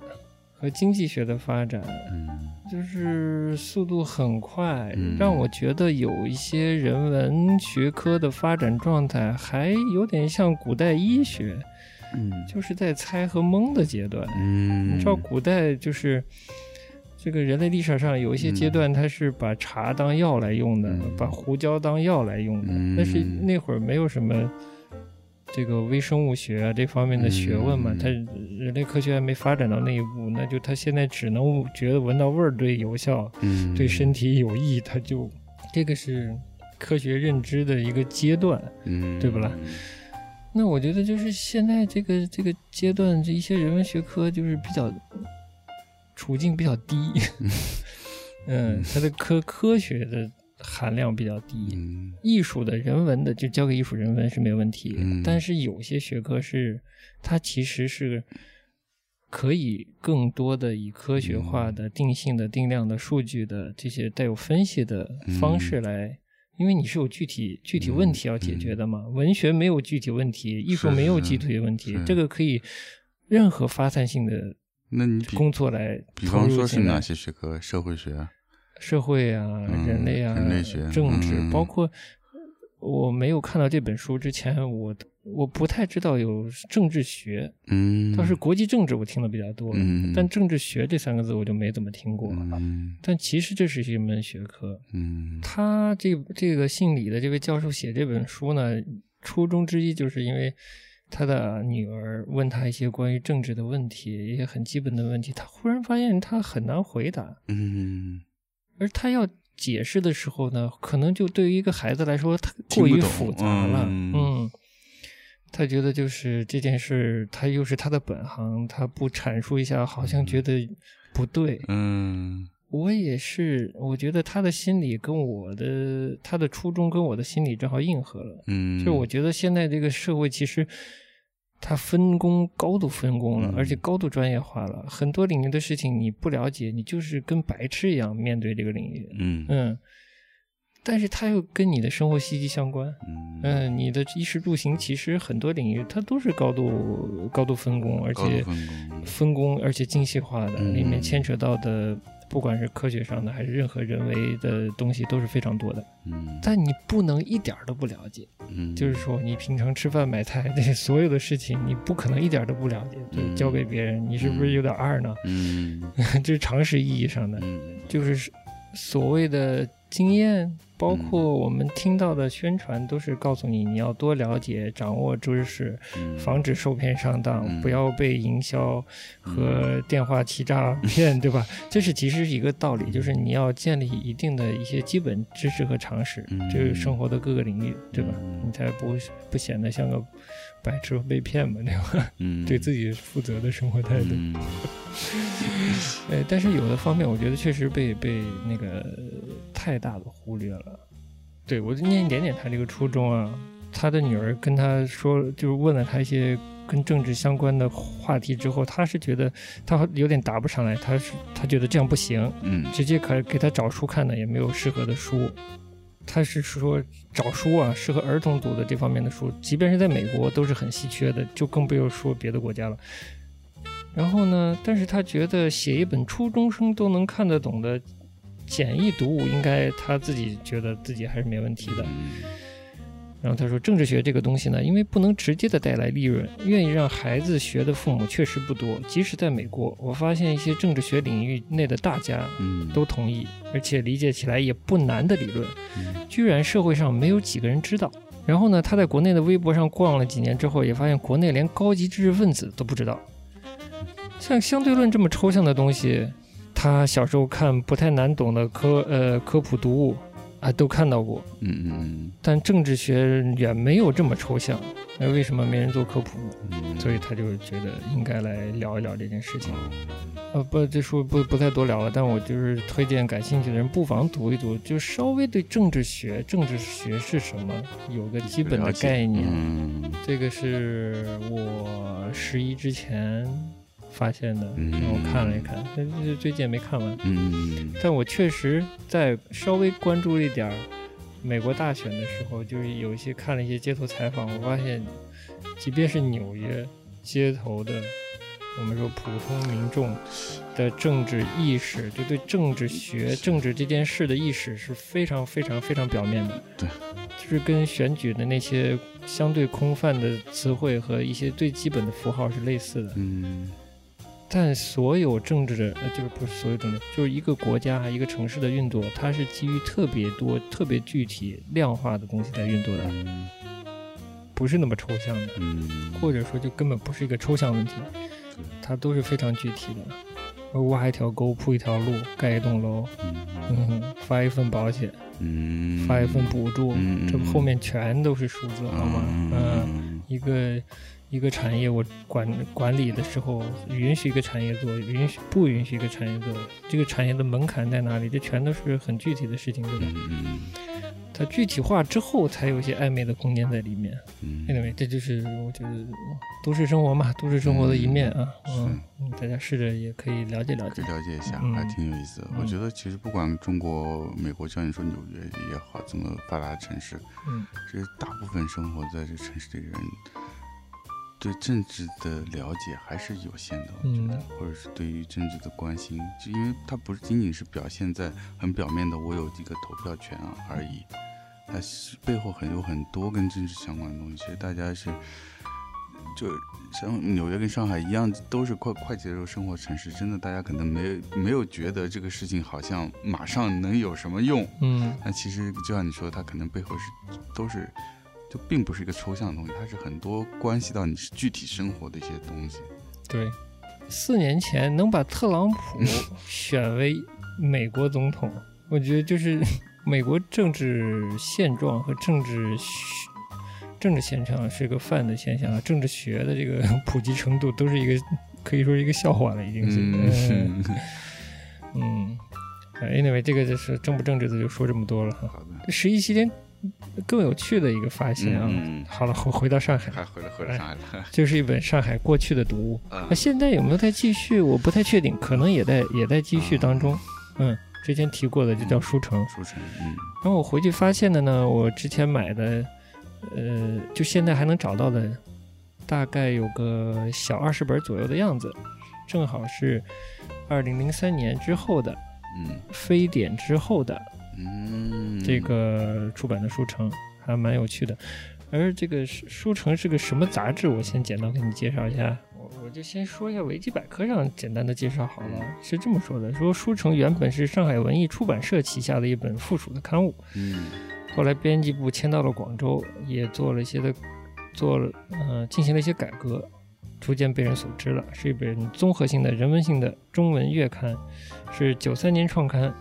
和经济学的发展，嗯，就是速度很快，让我觉得有一些人文学科的发展状态还有点像古代医学，嗯，就是在猜和蒙的阶段，嗯，你知道古代就是。这个人类历史上有一些阶段，他是把茶当药来用的，把胡椒当药来用的。但是那会儿没有什么这个微生物学啊这方面的学问嘛，他人类科学还没发展到那一步，那就他现在只能觉得闻到味儿对有效，对身体有益，他就这个是科学认知的一个阶段，对不啦？那我觉得就是现在这个这个阶段，这一些人文学科就是比较。处境比较低，嗯，它的科科学的含量比较低，艺术的人文的就交给艺术人文是没问题，但是有些学科是它其实是可以更多的以科学化的定性的定量的数据的这些带有分析的方式来，因为你是有具体具体问题要解决的嘛，文学没有具体问题，艺术没有具体问题，这个可以任何发散性的。那你工作来，比方说是哪些学科？社会学、社会啊，人类啊，人类学、政治，包括我没有看到这本书之前，我我不太知道有政治学。嗯，倒是国际政治我听的比较多，但政治学这三个字我就没怎么听过。嗯，但其实这是一门学科。嗯，他这这个姓李的这位教授写这本书呢，初衷之一就是因为。他的女儿问他一些关于政治的问题，一些很基本的问题，他忽然发现他很难回答。嗯，而他要解释的时候呢，可能就对于一个孩子来说，他过于复杂了。嗯，他觉得就是这件事，他又是他的本行，他不阐述一下，好像觉得不对。嗯，我也是，我觉得他的心理跟我的他的初衷跟我的心理正好应和了。嗯，就我觉得现在这个社会其实。他分工高度分工了，而且高度专业化了。很多领域的事情你不了解，你就是跟白痴一样面对这个领域。嗯嗯，但是它又跟你的生活息息相关。嗯，你的衣食住行其实很多领域它都是高度高度分工，而且分工而且精细化的，里面牵扯到的。不管是科学上的还是任何人为的东西都是非常多的，嗯，但你不能一点都不了解，嗯，就是说你平常吃饭买菜这些所有的事情，你不可能一点都不了解，就交给别人，你是不是有点二呢？嗯，这是常识意义上的，就是所谓的经验。包括我们听到的宣传，都是告诉你你要多了解、掌握知识，防止受骗上当，不要被营销和电话欺诈 骗，对吧？这是其实是一个道理，就是你要建立一定的一些基本知识和常识，就是生活的各个领域，对吧？你才不不显得像个白痴被骗嘛，对吧？对自己负责的生活态度。哎，但是有的方面，我觉得确实被被那个太大的忽略了。对我就念一点点他这个初衷啊。他的女儿跟他说，就是问了他一些跟政治相关的话题之后，他是觉得他有点答不上来，他是他觉得这样不行，嗯，直接可给他找书看呢也没有适合的书。他是说找书啊，适合儿童读的这方面的书，即便是在美国都是很稀缺的，就更不用说别的国家了。然后呢？但是他觉得写一本初中生都能看得懂的简易读物，应该他自己觉得自己还是没问题的。然后他说，政治学这个东西呢，因为不能直接的带来利润，愿意让孩子学的父母确实不多。即使在美国，我发现一些政治学领域内的大家，都同意，而且理解起来也不难的理论，居然社会上没有几个人知道。然后呢，他在国内的微博上逛了几年之后，也发现国内连高级知识分子都不知道。像相对论这么抽象的东西，他小时候看不太难懂的科呃科普读物啊都看到过，嗯嗯嗯。但政治学远没有这么抽象，那为什么没人做科普？所以他就觉得应该来聊一聊这件事情。呃不，这书不不太多聊了，但我就是推荐感兴趣的人不妨读一读，就稍微对政治学、政治学是什么有个基本的概念。嗯，这个是我十一之前。发现的，然后看了一看，但是最近也没看完。嗯，但我确实在稍微关注一点美国大选的时候，就是有一些看了一些街头采访，我发现，即便是纽约街头的，我们说普通民众的政治意识，就对政治学、政治这件事的意识是非常非常非常表面的。对，就是跟选举的那些相对空泛的词汇和一些最基本的符号是类似的。嗯。但所有政治的，呃，就是不是所有政治，就是一个国家、一个城市的运作，它是基于特别多、特别具体、量化的东西在运作的，不是那么抽象的，或者说就根本不是一个抽象问题，它都是非常具体的。挖一条沟、铺一条路、盖一栋楼，嗯，发一份保险，嗯，发一份补助，这后面全都是数字，好吗？嗯，一个。一个产业，我管管理的时候，允许一个产业做，允许不允许一个产业做，这个产业的门槛在哪里？这全都是很具体的事情，对吧？嗯它具体化之后，才有一些暧昧的空间在里面。嗯，anyway，这就是我觉得都市生活嘛，都市生活的一面啊。嗯，大家试着也可以了解了解，了解一下，还挺有意思的。我觉得其实不管中国、美国，像你说纽约也好，这么发达的城市，嗯，其实大部分生活在这城市的人。对政治的了解还是有限的，我觉得，或者是对于政治的关心，就因为它不是仅仅是表现在很表面的“我有这个投票权啊”而已，它是背后很有很多跟政治相关的东西。其实大家是，就像纽约跟上海一样，都是快快节奏生活城市，真的大家可能没没有觉得这个事情好像马上能有什么用，嗯，但其实就像你说，它可能背后是都是。并不是一个抽象的东西，它是很多关系到你是具体生活的一些东西。对，四年前能把特朗普 选为美国总统，我觉得就是 美国政治现状和政治政治现象是一个泛的现象啊，政治学的这个 普及程度都是一个可以说是一个笑话了，已经是。嗯，anyway，这个就是正不正直的就说这么多了哈。好的。十一期间更有趣的一个发现啊，好了，回回到上海，还回来回来上海了，就是一本上海过去的读物。那现在有没有在继续？我不太确定，可能也在也在继续当中。嗯，之前提过的就叫书城。书城，嗯。然后我回去发现的呢，我之前买的，呃，就现在还能找到的，大概有个小二十本左右的样子，正好是二零零三年之后的，嗯，非典之后的。嗯，这个出版的书城还蛮有趣的，而这个书书城是个什么杂志？我先简单给你介绍一下。我我就先说一下维基百科上简单的介绍好了，是这么说的：说书城原本是上海文艺出版社旗下的一本附属的刊物，嗯，后来编辑部迁到了广州，也做了一些的，做了呃进行了一些改革，逐渐被人所知了，是一本综合性的人文性的中文月刊，是九三年创刊。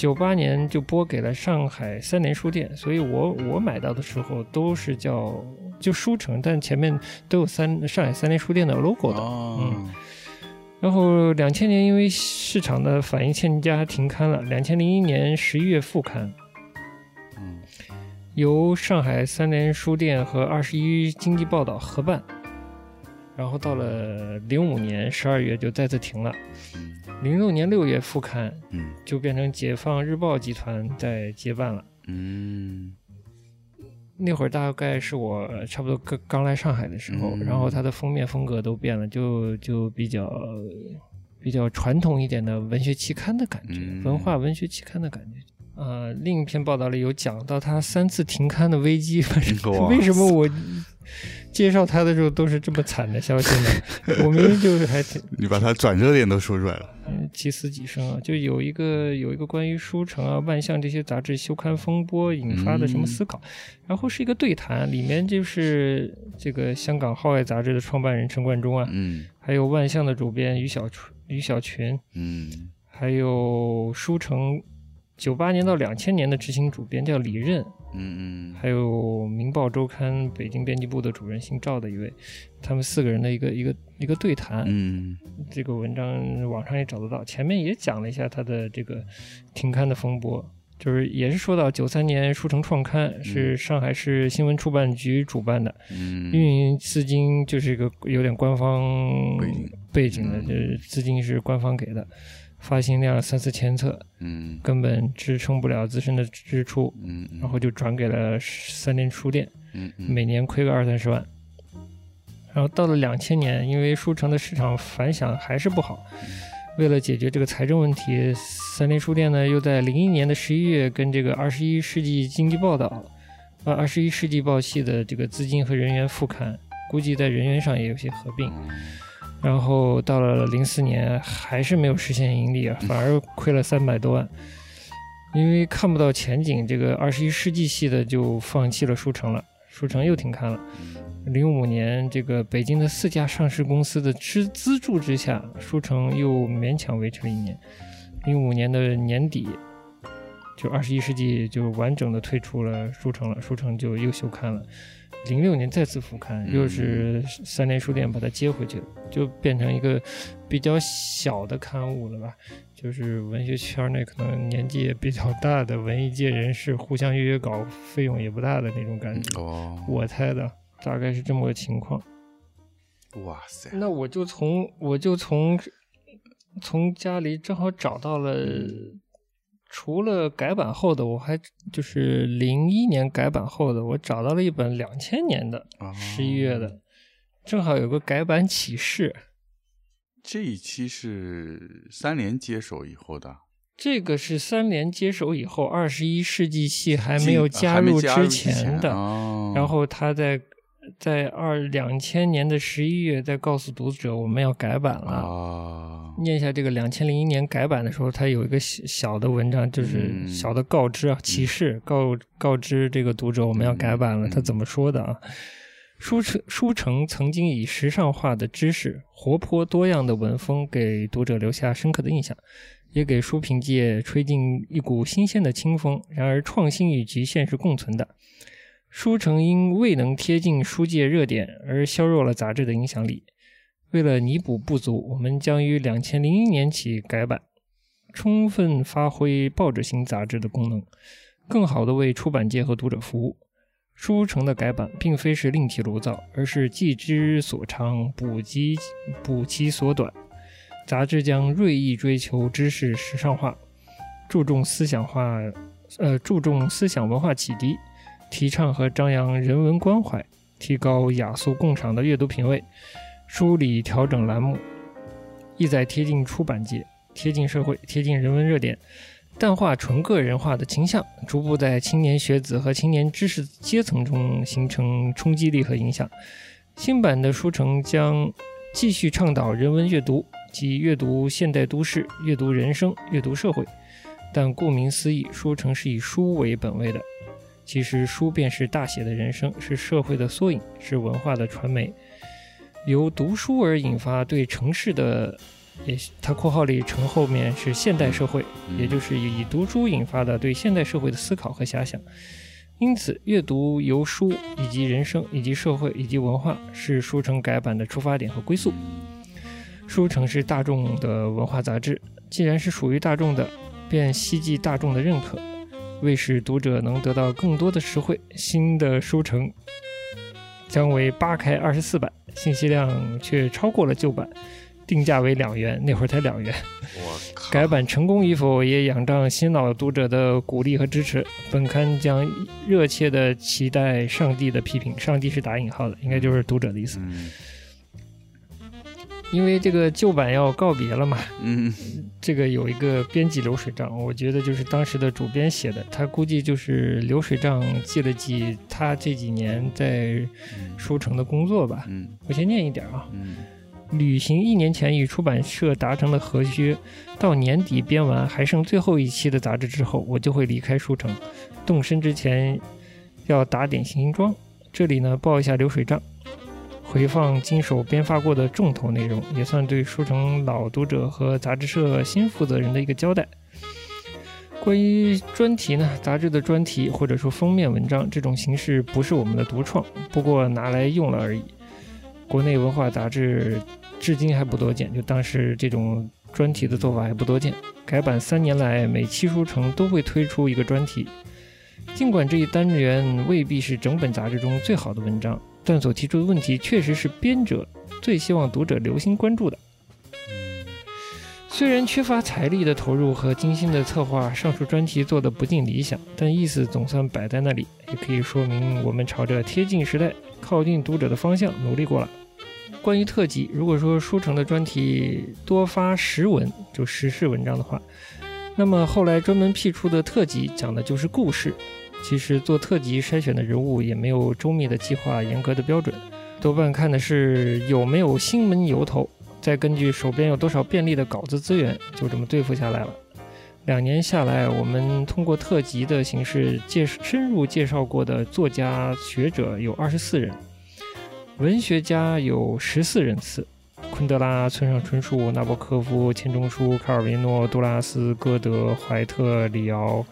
九八年就拨给了上海三联书店，所以我我买到的时候都是叫就书城，但前面都有三上海三联书店的 logo 的。嗯，然后两千年因为市场的反应欠佳停刊了，两千零一年十一月复刊。嗯，由上海三联书店和二十一经济报道合办，然后到了零五年十二月就再次停了。零六年六月复刊，嗯，就变成解放日报集团在接办了，嗯，那会儿大概是我差不多刚刚来上海的时候，然后它的封面风格都变了，就就比较比较传统一点的文学期刊的感觉，文化文学期刊的感觉。呃，另一篇报道里有讲到它三次停刊的危机，为什么我？介绍他的时候都是这么惨的消息呢，我明明就是还挺……你把他转折点都说出来了，嗯，几死几生啊！就有一个有一个关于书城啊、万象这些杂志休刊风波引发的什么思考，然后是一个对谈，里面就是这个香港号外杂志的创办人陈冠中啊，嗯，还有万象的主编于小于小群，嗯，还有书城九八年到两千年的执行主编叫李任。嗯嗯，还有《明报周刊》北京编辑部的主任姓赵的一位，他们四个人的一个一个一个对谈。嗯，这个文章网上也找得到，前面也讲了一下他的这个停刊的风波，就是也是说到九三年书城创刊是上海市新闻出版局主办的，嗯，运营资金就是一个有点官方背景。的，就是资金是官方给的。发行量三四千册，嗯，根本支撑不了自身的支出，嗯，然后就转给了三联书店，嗯，每年亏个二三十万。然后到了两千年，因为书城的市场反响还是不好，为了解决这个财政问题，三联书店呢又在零一年的十一月跟这个二十一世纪经济报道，呃，二十一世纪报系的这个资金和人员复刊，估计在人员上也有些合并。然后到了零四年，还是没有实现盈利啊，反而亏了三百多万。因为看不到前景，这个二十一世纪系的就放弃了书城了，书城又停刊了。零五年，这个北京的四家上市公司的资资助之下，书城又勉强维持了一年。零五年的年底，就二十一世纪就完整的退出了书城了，书城就又休刊了。零六年再次复刊，又是三联书店把它接回去了，就变成一个比较小的刊物了吧？就是文学圈内可能年纪也比较大的文艺界人士互相约约稿，费用也不大的那种感觉。哦，我猜的大概是这么个情况。哇塞！那我就从我就从从家里正好找到了。除了改版后的，我还就是零一年改版后的，我找到了一本两千年的十一月的，正好有个改版启示。这一期是三联接手以后的，这个是三联接手以后，二十一世纪系还没有加入之前的，然后他在。在二两千年的十一月，在告诉读者我们要改版了。念一下这个两千零一年改版的时候，它有一个小小的文章，就是小的告知啊，启示告告知这个读者我们要改版了。他怎么说的啊？书城书城曾经以时尚化的知识、活泼多样的文风给读者留下深刻的印象，也给书评界吹进一股新鲜的清风。然而，创新与局限是共存的。书城因未能贴近书界热点而削弱了杂志的影响力。为了弥补不足，我们将于两千零一年起改版。充分发挥报纸型杂志的功能，更好地为出版界和读者服务。书城的改版并非是另起炉灶，而是计之所长，补及补其所短。杂志将锐意追求知识时尚化，注重思想化，呃，注重思想文化启迪，提倡和张扬人文关怀，提高雅俗共赏的阅读品味，梳理调整栏目。意在贴近出版界，贴近社会，贴近人文热点，淡化纯个人化的倾向，逐步在青年学子和青年知识阶层中形成冲击力和影响。新版的书城将继续倡导人文阅读，即阅读现代都市，阅读人生，阅读社会。但顾名思义，书城是以书为本位的。其实，书便是大写的人生，是社会的缩影，是文化的传媒。由读书而引发对城市的，也它括号里城后面是现代社会，也就是以读书引发的对现代社会的思考和遐想。因此，阅读由书以及人生以及社会以及文化是书城改版的出发点和归宿。书城是大众的文化杂志，既然是属于大众的，便希冀大众的认可。为使读者能得到更多的实惠，新的书城将为八开二十四版。信息量却超过了旧版，定价为两元，那会儿才两元。我靠！改版成功与否也仰仗新老读者的鼓励和支持。本刊将热切的期待上帝的批评，上帝是打引号的，应该就是读者的意思。因为这个旧版要告别了嘛，嗯，这个有一个编辑流水账，我觉得就是当时的主编写的，他估计就是流水账记了记他这几年在书城的工作吧。嗯，我先念一点啊。嗯，旅行一年前与出版社达成了合约，到年底编完还剩最后一期的杂志之后，我就会离开书城。动身之前要打点行装，这里呢报一下流水账。回放经手编发过的重头内容，也算对书城老读者和杂志社新负责人的一个交代。关于专题呢，杂志的专题或者说封面文章这种形式不是我们的独创，不过拿来用了而已。国内文化杂志至今还不多见，就当时这种专题的做法还不多见。改版三年来，每期书城都会推出一个专题，尽管这一单元未必是整本杂志中最好的文章。但所提出的问题确实是编者最希望读者留心关注的。虽然缺乏财力的投入和精心的策划，上述专题做的不尽理想，但意思总算摆在那里，也可以说明我们朝着贴近时代、靠近读者的方向努力过了。关于特辑，如果说书城的专题多发实文，就时事文章的话，那么后来专门辟出的特辑讲的就是故事。其实做特辑筛选的人物也没有周密的计划、严格的标准，多半看的是有没有新闻由头，再根据手边有多少便利的稿子资源，就这么对付下来了。两年下来，我们通过特辑的形式介深入介绍过的作家学者有二十四人，文学家有十四人次：昆德拉、村上春树、纳博科夫、钱钟书、卡尔维诺、杜拉斯、歌德、怀特、里奥。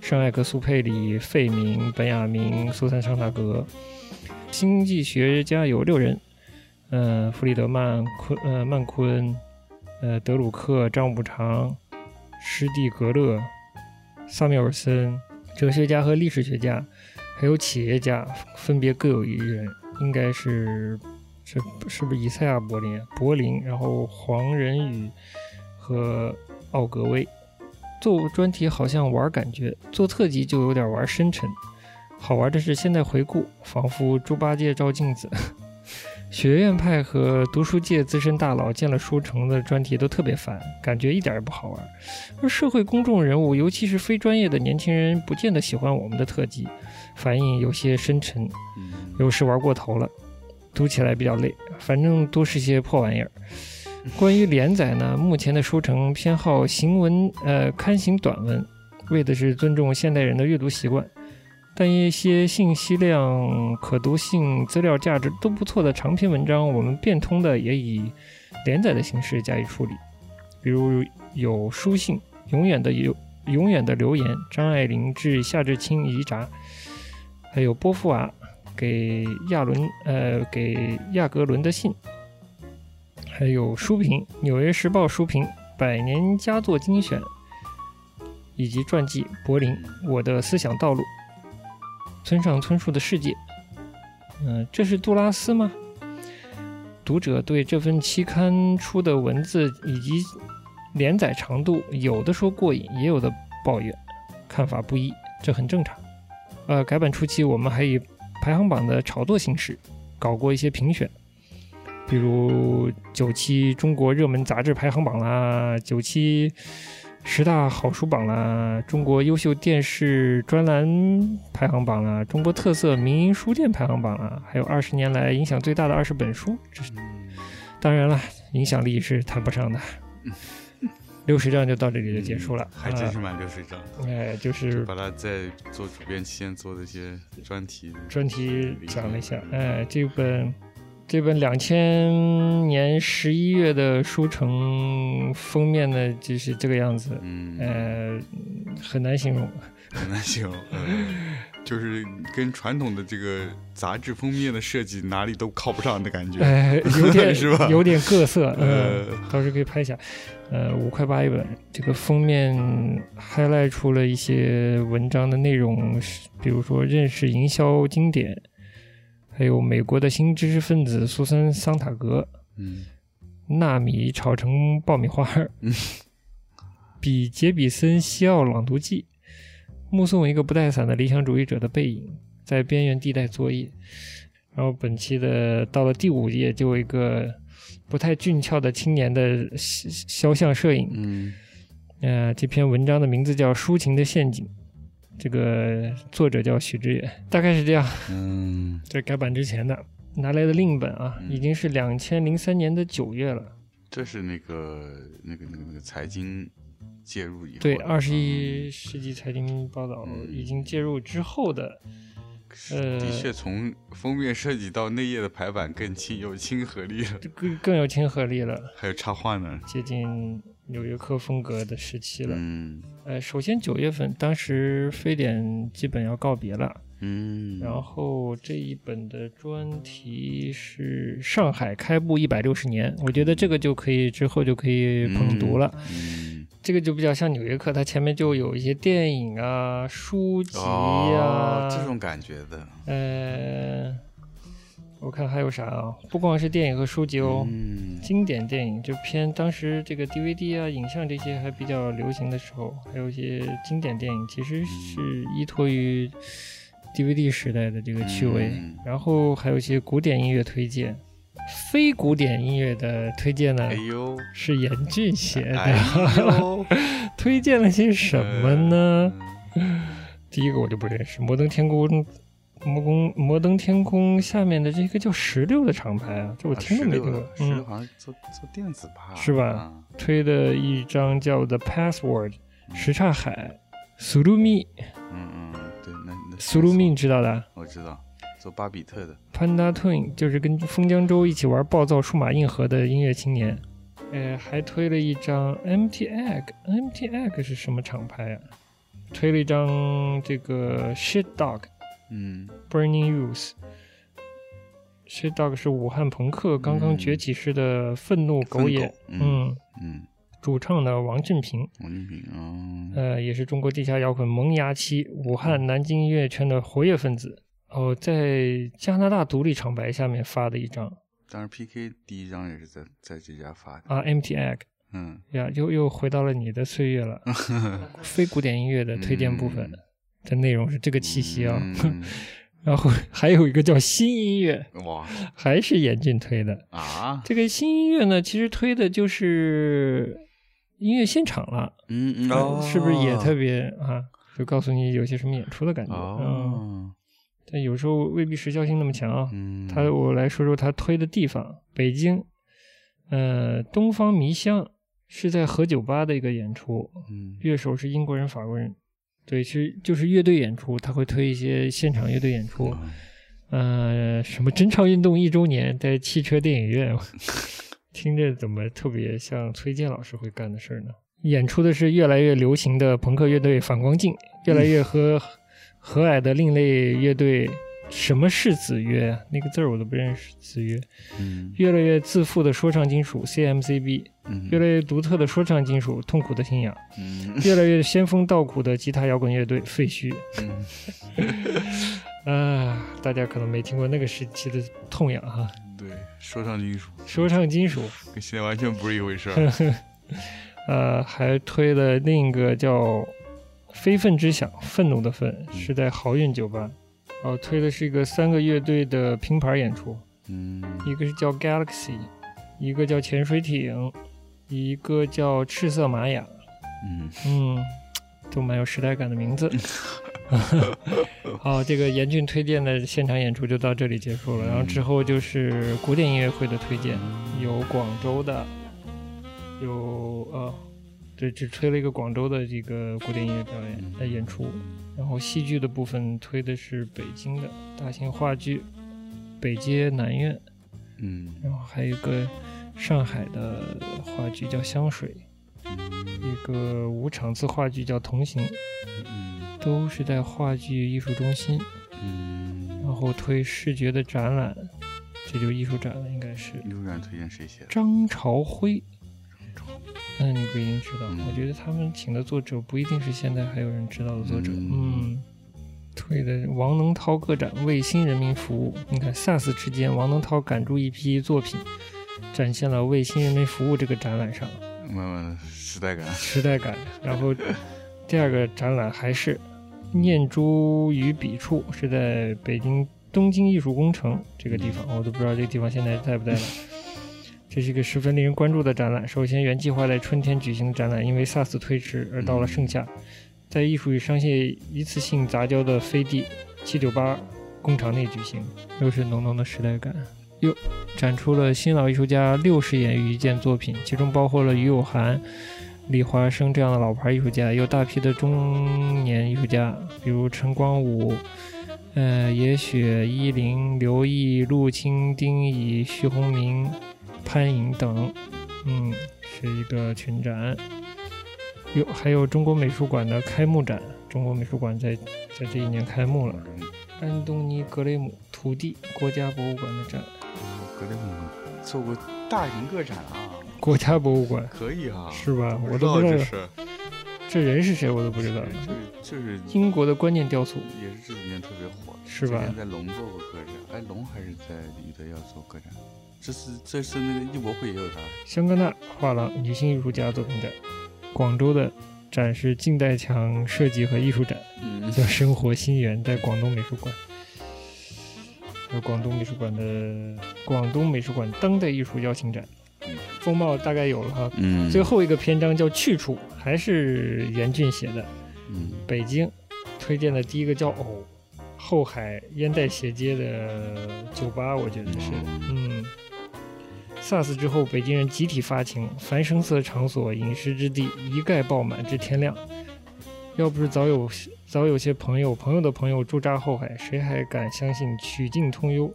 圣埃克苏佩里、费明、本雅明、苏珊·桑塔格，经济学家有六人，嗯，弗里德曼、昆、呃，曼昆，呃，德鲁克、张五常、施蒂格勒、萨缪尔森，哲学家和历史学家，还有企业家，分别各有一人，应该是是是不是以赛亚·柏林？柏林，然后黄仁宇和奥格威。做专题好像玩感觉，做特辑就有点玩深沉。好玩的是现在回顾，仿佛猪八戒照镜子。学院派和读书界资深大佬见了书城的专题都特别烦，感觉一点也不好玩。而社会公众人物，尤其是非专业的年轻人，不见得喜欢我们的特辑，反应有些深沉，有时玩过头了，读起来比较累。反正都是些破玩意儿。关于连载呢，目前的书城偏好行文，呃，刊行短文，为的是尊重现代人的阅读习惯。但一些信息量、可读性、资料价值都不错的长篇文章，我们变通的也以连载的形式加以处理。比如有书信，永远的有永远的留言，张爱玲致夏志清遗札，还有波伏娃给亚伦，呃，给亚格伦的信。还有书评，《纽约时报》书评《百年佳作精选》，以及传记《柏林：我的思想道路》。村上春树的世界。嗯，这是杜拉斯吗？读者对这份期刊出的文字以及连载长度，有的说过瘾，也有的抱怨，看法不一，这很正常。呃，改版初期，我们还以排行榜的炒作形式搞过一些评选，比如九期中国热门杂志排行榜啦，九期十大好书榜啦，中国优秀电视专栏排行榜啦，中国特色民营书店排行榜啦，还有二十年来影响最大的二十本书。这是当然了，影响力是谈不上的。六十章就到这里就结束了，还真是满六十章。哎，就是把它在做主编期间做的一些专题，专题讲了一下。哎，这本这本两千年十一月的书城封面呢，就是这个样子。嗯，呃，很难形容，很难形容。就是跟传统的这个杂志封面的设计哪里都靠不上的感觉，哎，有点 是吧？有点各色，呃，到时候可以拍一下，呃，五块八一本。这个封面 highlight 出了一些文章的内容，比如说认识营销经典，还有美国的新知识分子苏珊桑塔格，嗯，纳米炒成爆米花，嗯，比杰比森西奥朗读记。目送一个不带伞的理想主义者的背影，在边缘地带作业。然后本期的到了第五页，就有一个不太俊俏的青年的肖像摄影。嗯，呃，这篇文章的名字叫《抒情的陷阱》，这个作者叫许知远，大概是这样。嗯，这改版之前的拿来的另一本啊，已经是两千零三年的九月了。这是那个那个那个那个财经。介入以后，对二十一世纪财经报道已经介入之后的，呃，的确从封面设计到内页的排版更亲有亲和力了，更更有亲和力了。还有插画呢，接近纽约客风格的时期了。嗯，呃，首先九月份，当时非典基本要告别了。嗯，然后这一本的专题是上海开埠一百六十年，我觉得这个就可以之后就可以捧读了。嗯，这个就比较像《纽约客》，它前面就有一些电影啊、书籍啊这种感觉的。呃，我看还有啥啊？不光是电影和书籍哦，经典电影就偏当时这个 DVD 啊、影像这些还比较流行的时候，还有一些经典电影，其实是依托于。DVD 时代的这个趣味，然后还有一些古典音乐推荐，非古典音乐的推荐呢，是严俊写的，推荐了些什么呢？第一个我就不认识，摩登天空，摩登摩登天空下面的这个叫石榴的厂牌啊，这我听都没听过，嗯，好像做做电子吧，是吧？推的一张叫 The Password，什刹海，苏鲁米，嗯嗯。对，那那苏鲁米你知道的，我知道，做巴比特的。Panda Twin 就是跟封江州一起玩暴躁数码硬核的音乐青年。呃，还推了一张 MT Egg，MT Egg 是什么厂牌啊？推了一张这个 Shit Dog，嗯，Burning Youth。Shit Dog 是武汉朋克刚刚崛起时的愤怒狗眼，嗯嗯。主唱的王振平，王振平啊，呃，也是中国地下摇滚萌芽期武汉、南京音乐圈的活跃分子。哦，在加拿大独立厂牌下面发的一张，当时 PK 第一张也是在在这家发的啊。Empty Egg，嗯，呀，又又回到了你的岁月了。非古典音乐的推荐部分的内容是这个气息啊。然后还有一个叫新音乐，哇，还是严俊推的啊。这个新音乐呢，其实推的就是。音乐现场了，嗯嗯，是不是也特别啊？就告诉你有些什么演出的感觉，嗯，但有时候未必时效性那么强啊。他我来说说他推的地方，北京，呃，东方迷香是在和酒吧的一个演出，嗯，乐手是英国人、法国人，对，其实就是乐队演出，他会推一些现场乐队演出，呃，什么真唱运动一周年在汽车电影院。听着怎么特别像崔健老师会干的事儿呢？演出的是越来越流行的朋克乐队反光镜，越来越和 和蔼的另类乐队什么是子曰？那个字儿我都不认识。子曰，嗯，越来越自负的说唱金属 CMCB，嗯，越来越独特的说唱金属痛苦的信仰，嗯，越来越仙风道骨的吉他摇滚乐队废墟。啊，大家可能没听过那个时期的痛痒哈。对，说唱金属，说唱金属跟现在完全不是一回事儿。呃，还推了另一个叫《非分之想》，愤怒的愤是在好运酒吧。哦，推的是一个三个乐队的拼盘演出，嗯，一个是叫 Galaxy，一个叫潜水艇，一个叫赤色玛雅，嗯嗯，都蛮有时代感的名字。好，这个严峻推荐的现场演出就到这里结束了，然后之后就是古典音乐会的推荐，有广州的，有呃。对，只推了一个广州的这个古典音乐表演的演出，然后戏剧的部分推的是北京的大型话剧《北街南苑》，嗯，然后还有一个上海的话剧叫《香水》，一个无场次话剧叫《同行》，嗯，都是在话剧艺术中心，嗯，然后推视觉的展览，这就是艺术展了，应该是。艺术展推荐谁写的？张朝辉。嗯，你不一定知道。我觉得他们请的作者不一定是现在还有人知道的作者。嗯，退的王能涛个展为新人民服务。你看，SARS 之间，王能涛赶住一批作品，展现了为新人民服务这个展览上，慢慢时代感，时代感。然后第二个展览还是念珠与笔触，是在北京东京艺术工程这个地方，我都不知道这个地方现在在不在了。这是一个十分令人关注的展览。首先，原计划在春天举行的展览，因为 SARS 推迟而到了盛夏，在艺术与商业一次性杂交的飞地七九八工厂内举行，又是浓浓的时代感。又展出了新老艺术家六十眼于一件作品，其中包括了于有涵、李华生这样的老牌艺术家，有大批的中年艺术家，比如陈光武、呃野雪、依林、刘毅、陆青、丁乙、徐宏明。潘颖等，嗯，是一个群展。有还有中国美术馆的开幕展，中国美术馆在在这一年开幕了。安东尼·格雷姆土地国家博物馆的展。格雷姆做过大型个展啊。国家博物馆可以啊，是吧？我都不知道这人是谁，我都不知道。就是就是英国的观念雕塑，也是这几年特别火，是吧？在龙做过个展，哎，龙还是在里德要做个展。这是这是那个艺博会也有他。香格纳画廊女性艺术家作品展，广州的展示近代墙设计和艺术展，叫生活新源，在广东美术馆。有广东美术馆的广东美术馆当代艺术邀请展，风貌大概有了哈。嗯。最后一个篇章叫去处，还是严俊写的。嗯。北京推荐的第一个叫偶，后海烟袋斜街的酒吧，我觉得是，嗯。SARS 之后，北京人集体发情，凡声色场所、饮食之地一概爆满至天亮。要不是早有早有些朋友、朋友的朋友驻扎后海，谁还敢相信曲径通幽？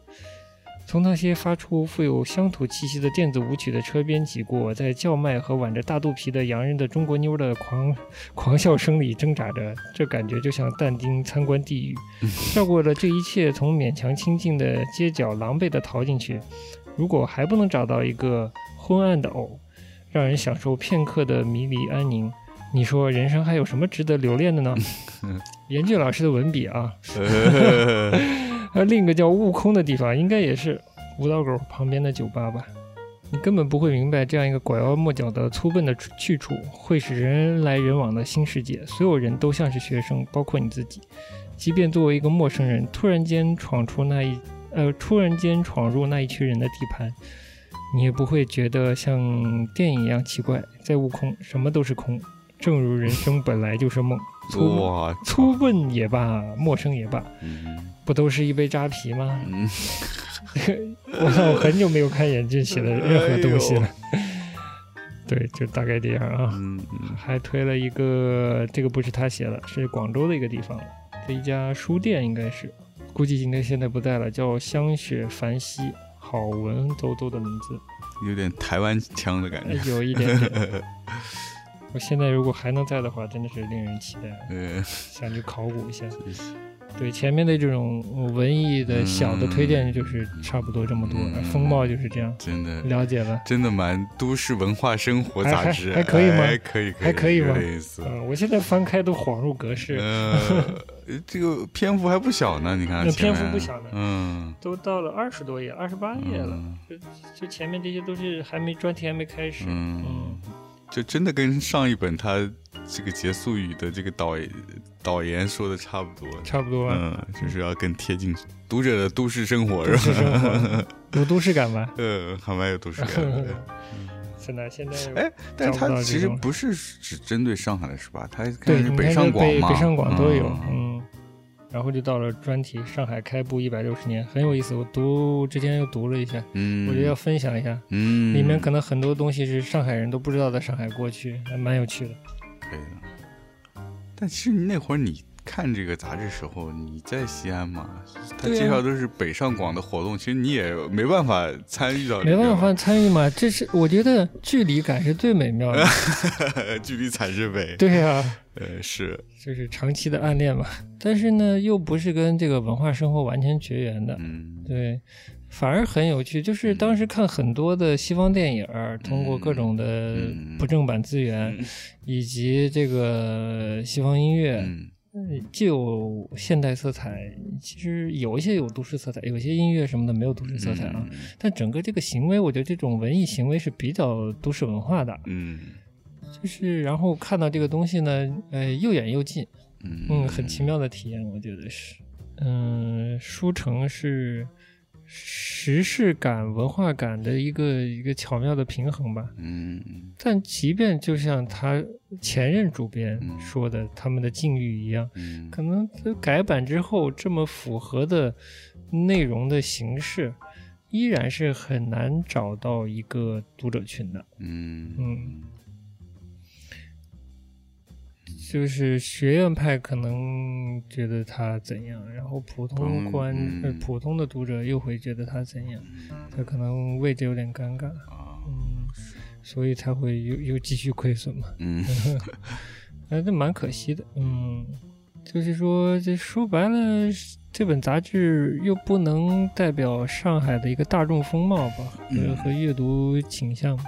从那些发出富有乡土气息的电子舞曲的车边挤过，在叫卖和挽着大肚皮的洋人的中国妞的狂狂笑声里挣扎着，这感觉就像但丁参观地狱。绕过了这一切，从勉强清静的街角狼狈地逃进去。如果还不能找到一个昏暗的偶，让人享受片刻的迷离安宁，你说人生还有什么值得留恋的呢？严俊老师的文笔啊，呃，另一个叫悟空的地方，应该也是舞蹈狗旁边的酒吧吧？你根本不会明白，这样一个拐弯抹角的粗笨的去处，会是人来人往的新世界。所有人都像是学生，包括你自己。即便作为一个陌生人，突然间闯出那一。呃，突然间闯入那一群人的地盘，你也不会觉得像电影一样奇怪。在悟空，什么都是空，正如人生本来就是梦。粗粗笨也罢，陌生也罢，不都是一杯扎啤吗？我我很久没有看眼镜写的任何东西了。对，就大概这样啊。还推了一个，这个不是他写的，是广州的一个地方，这一家书店应该是。估计今天现在不在了，叫香雪凡希，好文绉绉的名字，有点台湾腔的感觉，有一点点。我现在如果还能在的话，真的是令人期待，想去考古一下。对前面的这种文艺的小的推荐就是差不多这么多，风貌就是这样。真的了解了，真的蛮都市文化生活杂志，还可以吗？还可以，还可以吗？嗯，我现在翻开都恍如隔世。这个篇幅还不小呢，你看，篇幅不小呢，嗯，都到了二十多页，二十八页了，就就前面这些都是还没专题还没开始，嗯，就真的跟上一本他这个结束语的这个导导言说的差不多，差不多，嗯，就是要更贴近读者的都市生活，是吧？有都市感吗？嗯，还蛮有都市感的。现在 现在哎，但是他其实不是只针对上海的，是吧？他对北上广嘛，北上广都有，嗯。然后就到了专题，上海开埠一百六十年，很有意思。我读之前又读了一下，嗯，我觉得要分享一下，嗯，里面可能很多东西是上海人都不知道的上海过去，还蛮有趣的。可以的。但其实那会儿你。看这个杂志时候，你在西安嘛？他介绍都是北上广的活动，其实你也没办法参与到。没办法参与嘛？这是我觉得距离感是最美妙的。距离才是美。对呀，呃，是，就是长期的暗恋嘛。但是呢，又不是跟这个文化生活完全绝缘的。嗯，对，反而很有趣。就是当时看很多的西方电影，通过各种的不正版资源，以及这个西方音乐。嗯，既有现代色彩，其实有一些有都市色彩，有些音乐什么的没有都市色彩啊。但整个这个行为，我觉得这种文艺行为是比较都市文化的。嗯，就是然后看到这个东西呢，呃，又远又近，嗯，很奇妙的体验，我觉得是。嗯，书城是。时事感、文化感的一个一个巧妙的平衡吧。嗯，但即便就像他前任主编说的，他们的境遇一样，可能改版之后这么符合的内容的形式，依然是很难找到一个读者群的。嗯嗯。就是学院派可能觉得他怎样，然后普通观呃普通的读者又会觉得他怎样，他可能位置有点尴尬，嗯，所以才会又又继续亏损嘛，嗯，哎，这蛮可惜的，嗯，就是说这说白了，这本杂志又不能代表上海的一个大众风貌吧，和和阅读倾向吧，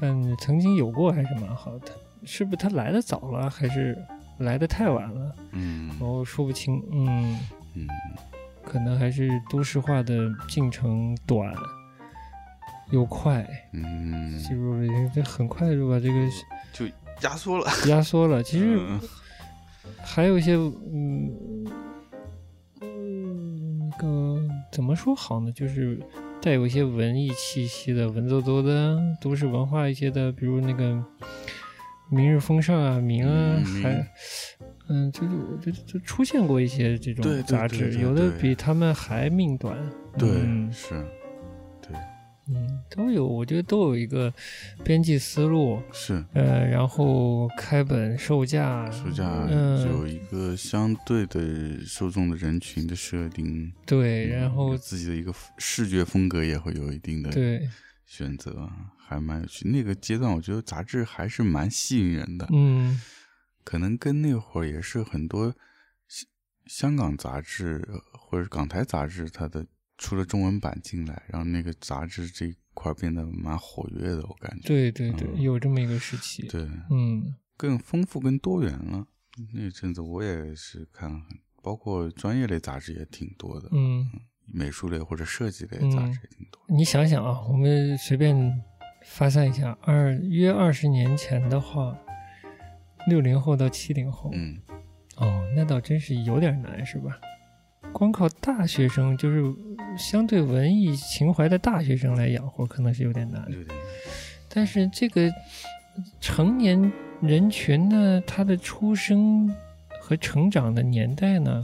但曾经有过还是蛮好的。是不是他来的早了，还是来的太晚了？嗯，然后说不清。嗯嗯，可能还是都市化的进程短又快。嗯，就是这很快就把这个就压缩了，压缩了。其实还有一些，嗯嗯，那个怎么说好呢？就是带有一些文艺气息的、文绉绉的都市文化一些的，比如那个。明日风尚啊，明啊，还，嗯，就是就就出现过一些这种杂志，有的比他们还命短。对，是，对，嗯，都有，我觉得都有一个编辑思路，是，呃，然后开本售价，售价有。一个相对的受众的人群的设定，对，然后自己的一个视觉风格也会有一定的对选择。还蛮有趣，那个阶段我觉得杂志还是蛮吸引人的。嗯，可能跟那会儿也是很多香香港杂志或者港台杂志，它的出了中文版进来，然后那个杂志这一块变得蛮活跃的，我感觉。对对对，有这么一个时期。对，嗯，更丰富、更多元了。那阵子我也是看，包括专业类杂志也挺多的。嗯，美术类或者设计类杂志也挺多。你想想啊，我们随便。发散一下，二约二十年前的话，六零后到七零后，嗯，哦，那倒真是有点难，是吧？光靠大学生，就是相对文艺情怀的大学生来养活，可能是有点难。但是这个成年人群呢，他的出生和成长的年代呢？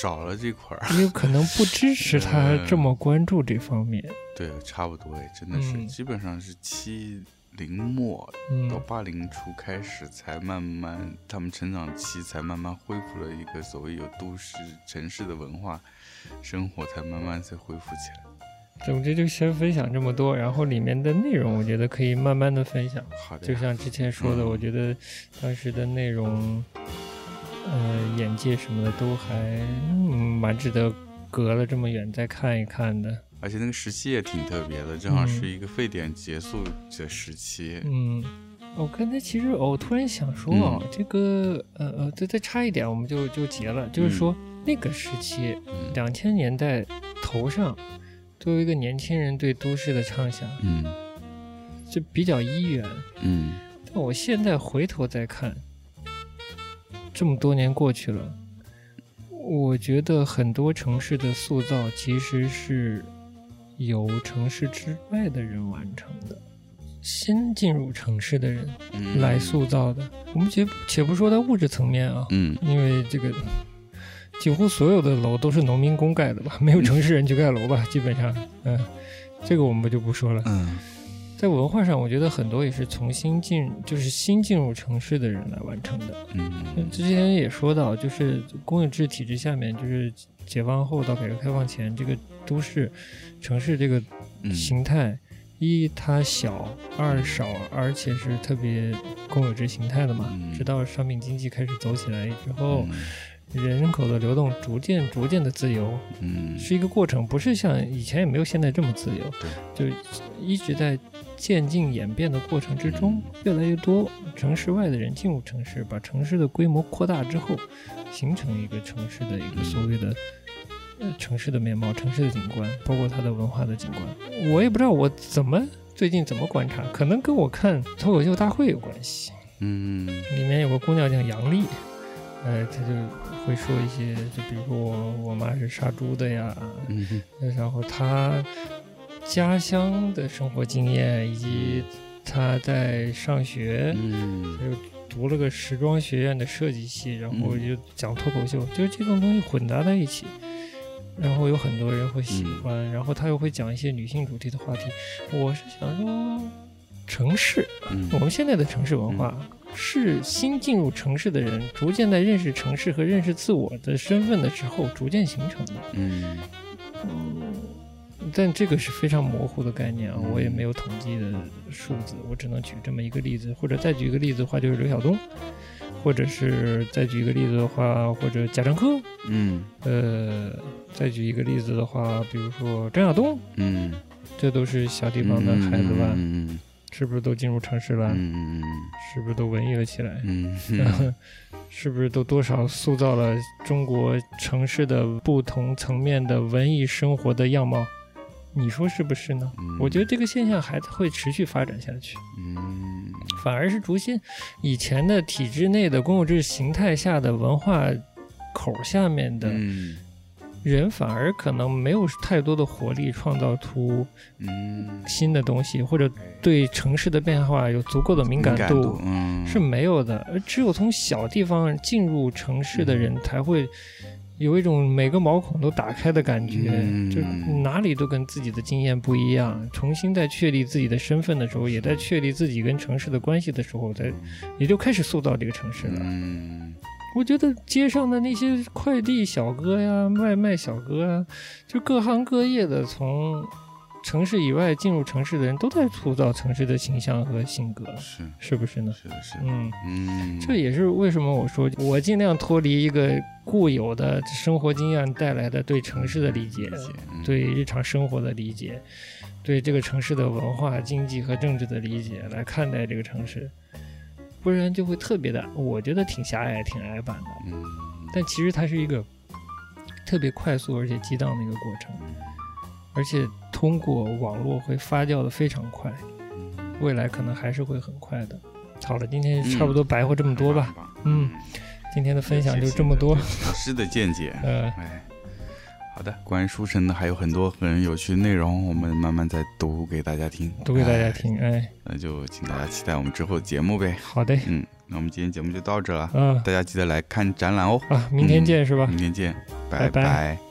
少了这块儿，也有可能不支持他这么关注这方面。对，差不多哎，真的是，基本上是七零末到八零初开始，才慢慢他们成长期才慢慢恢复了一个所谓有都市城市的文化生活，才慢慢才恢复起来。总之就先分享这么多，然后里面的内容我觉得可以慢慢的分享。好的，就像之前说的，我觉得当时的内容。呃，眼界什么的都还嗯蛮值得隔了这么远再看一看的。而且那个时期也挺特别的，正好是一个沸点结束的时期。嗯，我刚才其实我突然想说啊，这个呃呃，再再差一点我们就就结了，就是说那个时期，两千年代头上，作为一个年轻人对都市的畅想，嗯，就比较一元，嗯。但我现在回头再看，这么多年过去了，我觉得很多城市的塑造其实是。由城市之外的人完成的，新进入城市的人来塑造的。我们且且不说在物质层面啊，嗯，因为这个几乎所有的楼都是农民工盖的吧，没有城市人去盖楼吧，基本上，嗯，这个我们就不说了。嗯，在文化上，我觉得很多也是从新进，就是新进入城市的人来完成的。嗯，之前也说到，就是公有制体制下面，就是解放后到改革开放前这个。都市城市这个形态，一它小，二少，而且是特别公有制形态的嘛。直到商品经济开始走起来之后，人口的流动逐渐逐渐的自由，嗯，是一个过程，不是像以前也没有现在这么自由，就一直在渐进演变的过程之中，越来越多城市外的人进入城市，把城市的规模扩大之后，形成一个城市的一个所谓的。呃城市的面貌，城市的景观，包括它的文化的景观，我也不知道我怎么最近怎么观察，可能跟我看脱口秀大会有关系。嗯，里面有个姑娘叫杨丽，呃，她就会说一些，就比如说我我妈是杀猪的呀，嗯，然后她家乡的生活经验，以及他在上学，嗯，又读了个时装学院的设计系，然后就讲脱口秀，就是这种东西混杂在一起。然后有很多人会喜欢，然后他又会讲一些女性主题的话题。我是想说，城市，我们现在的城市文化是新进入城市的人逐渐在认识城市和认识自我的身份的时候逐渐形成的。嗯，但这个是非常模糊的概念啊，我也没有统计的数字，我只能举这么一个例子，或者再举一个例子的话，就是刘晓东。或者是再举一个例子的话，或者贾樟柯，嗯，呃，再举一个例子的话，比如说张亚东，嗯，这都是小地方的孩子吧？嗯是不是都进入城市了？嗯是不是都文艺了起来？嗯 是不是都多少塑造了中国城市的不同层面的文艺生活的样貌？你说是不是呢？我觉得这个现象还会持续发展下去。嗯，反而是逐渐以前的体制内的公有制形态下的文化口下面的人，反而可能没有太多的活力，创造出新的东西，或者对城市的变化有足够的敏感度，是没有的。而只有从小地方进入城市的人才会。有一种每个毛孔都打开的感觉，就哪里都跟自己的经验不一样。重新在确立自己的身份的时候，也在确立自己跟城市的关系的时候，在也就开始塑造这个城市了。我觉得街上的那些快递小哥呀、外卖小哥啊，就各行各业的从。城市以外进入城市的人都在塑造城市的形象和性格，是是不是呢？是的，是的。嗯嗯，这也是为什么我说我尽量脱离一个固有的生活经验带来的对城市的理解，对日常生活的理解，对这个城市的文化、经济和政治的理解来看待这个城市，不然就会特别的，我觉得挺狭隘、挺矮板的。嗯，但其实它是一个特别快速而且激荡的一个过程。而且通过网络会发酵的非常快，未来可能还是会很快的。好了，今天差不多白话这么多吧。嗯，今天的分享就这么多。老师的见解。呃，哎，好的，关于书神的还有很多很有趣的内容，我们慢慢再读给大家听。读给大家听，哎，那就请大家期待我们之后的节目呗。好的，嗯，那我们今天节目就到这了。嗯，大家记得来看展览哦。啊，明天见是吧？明天见，拜拜。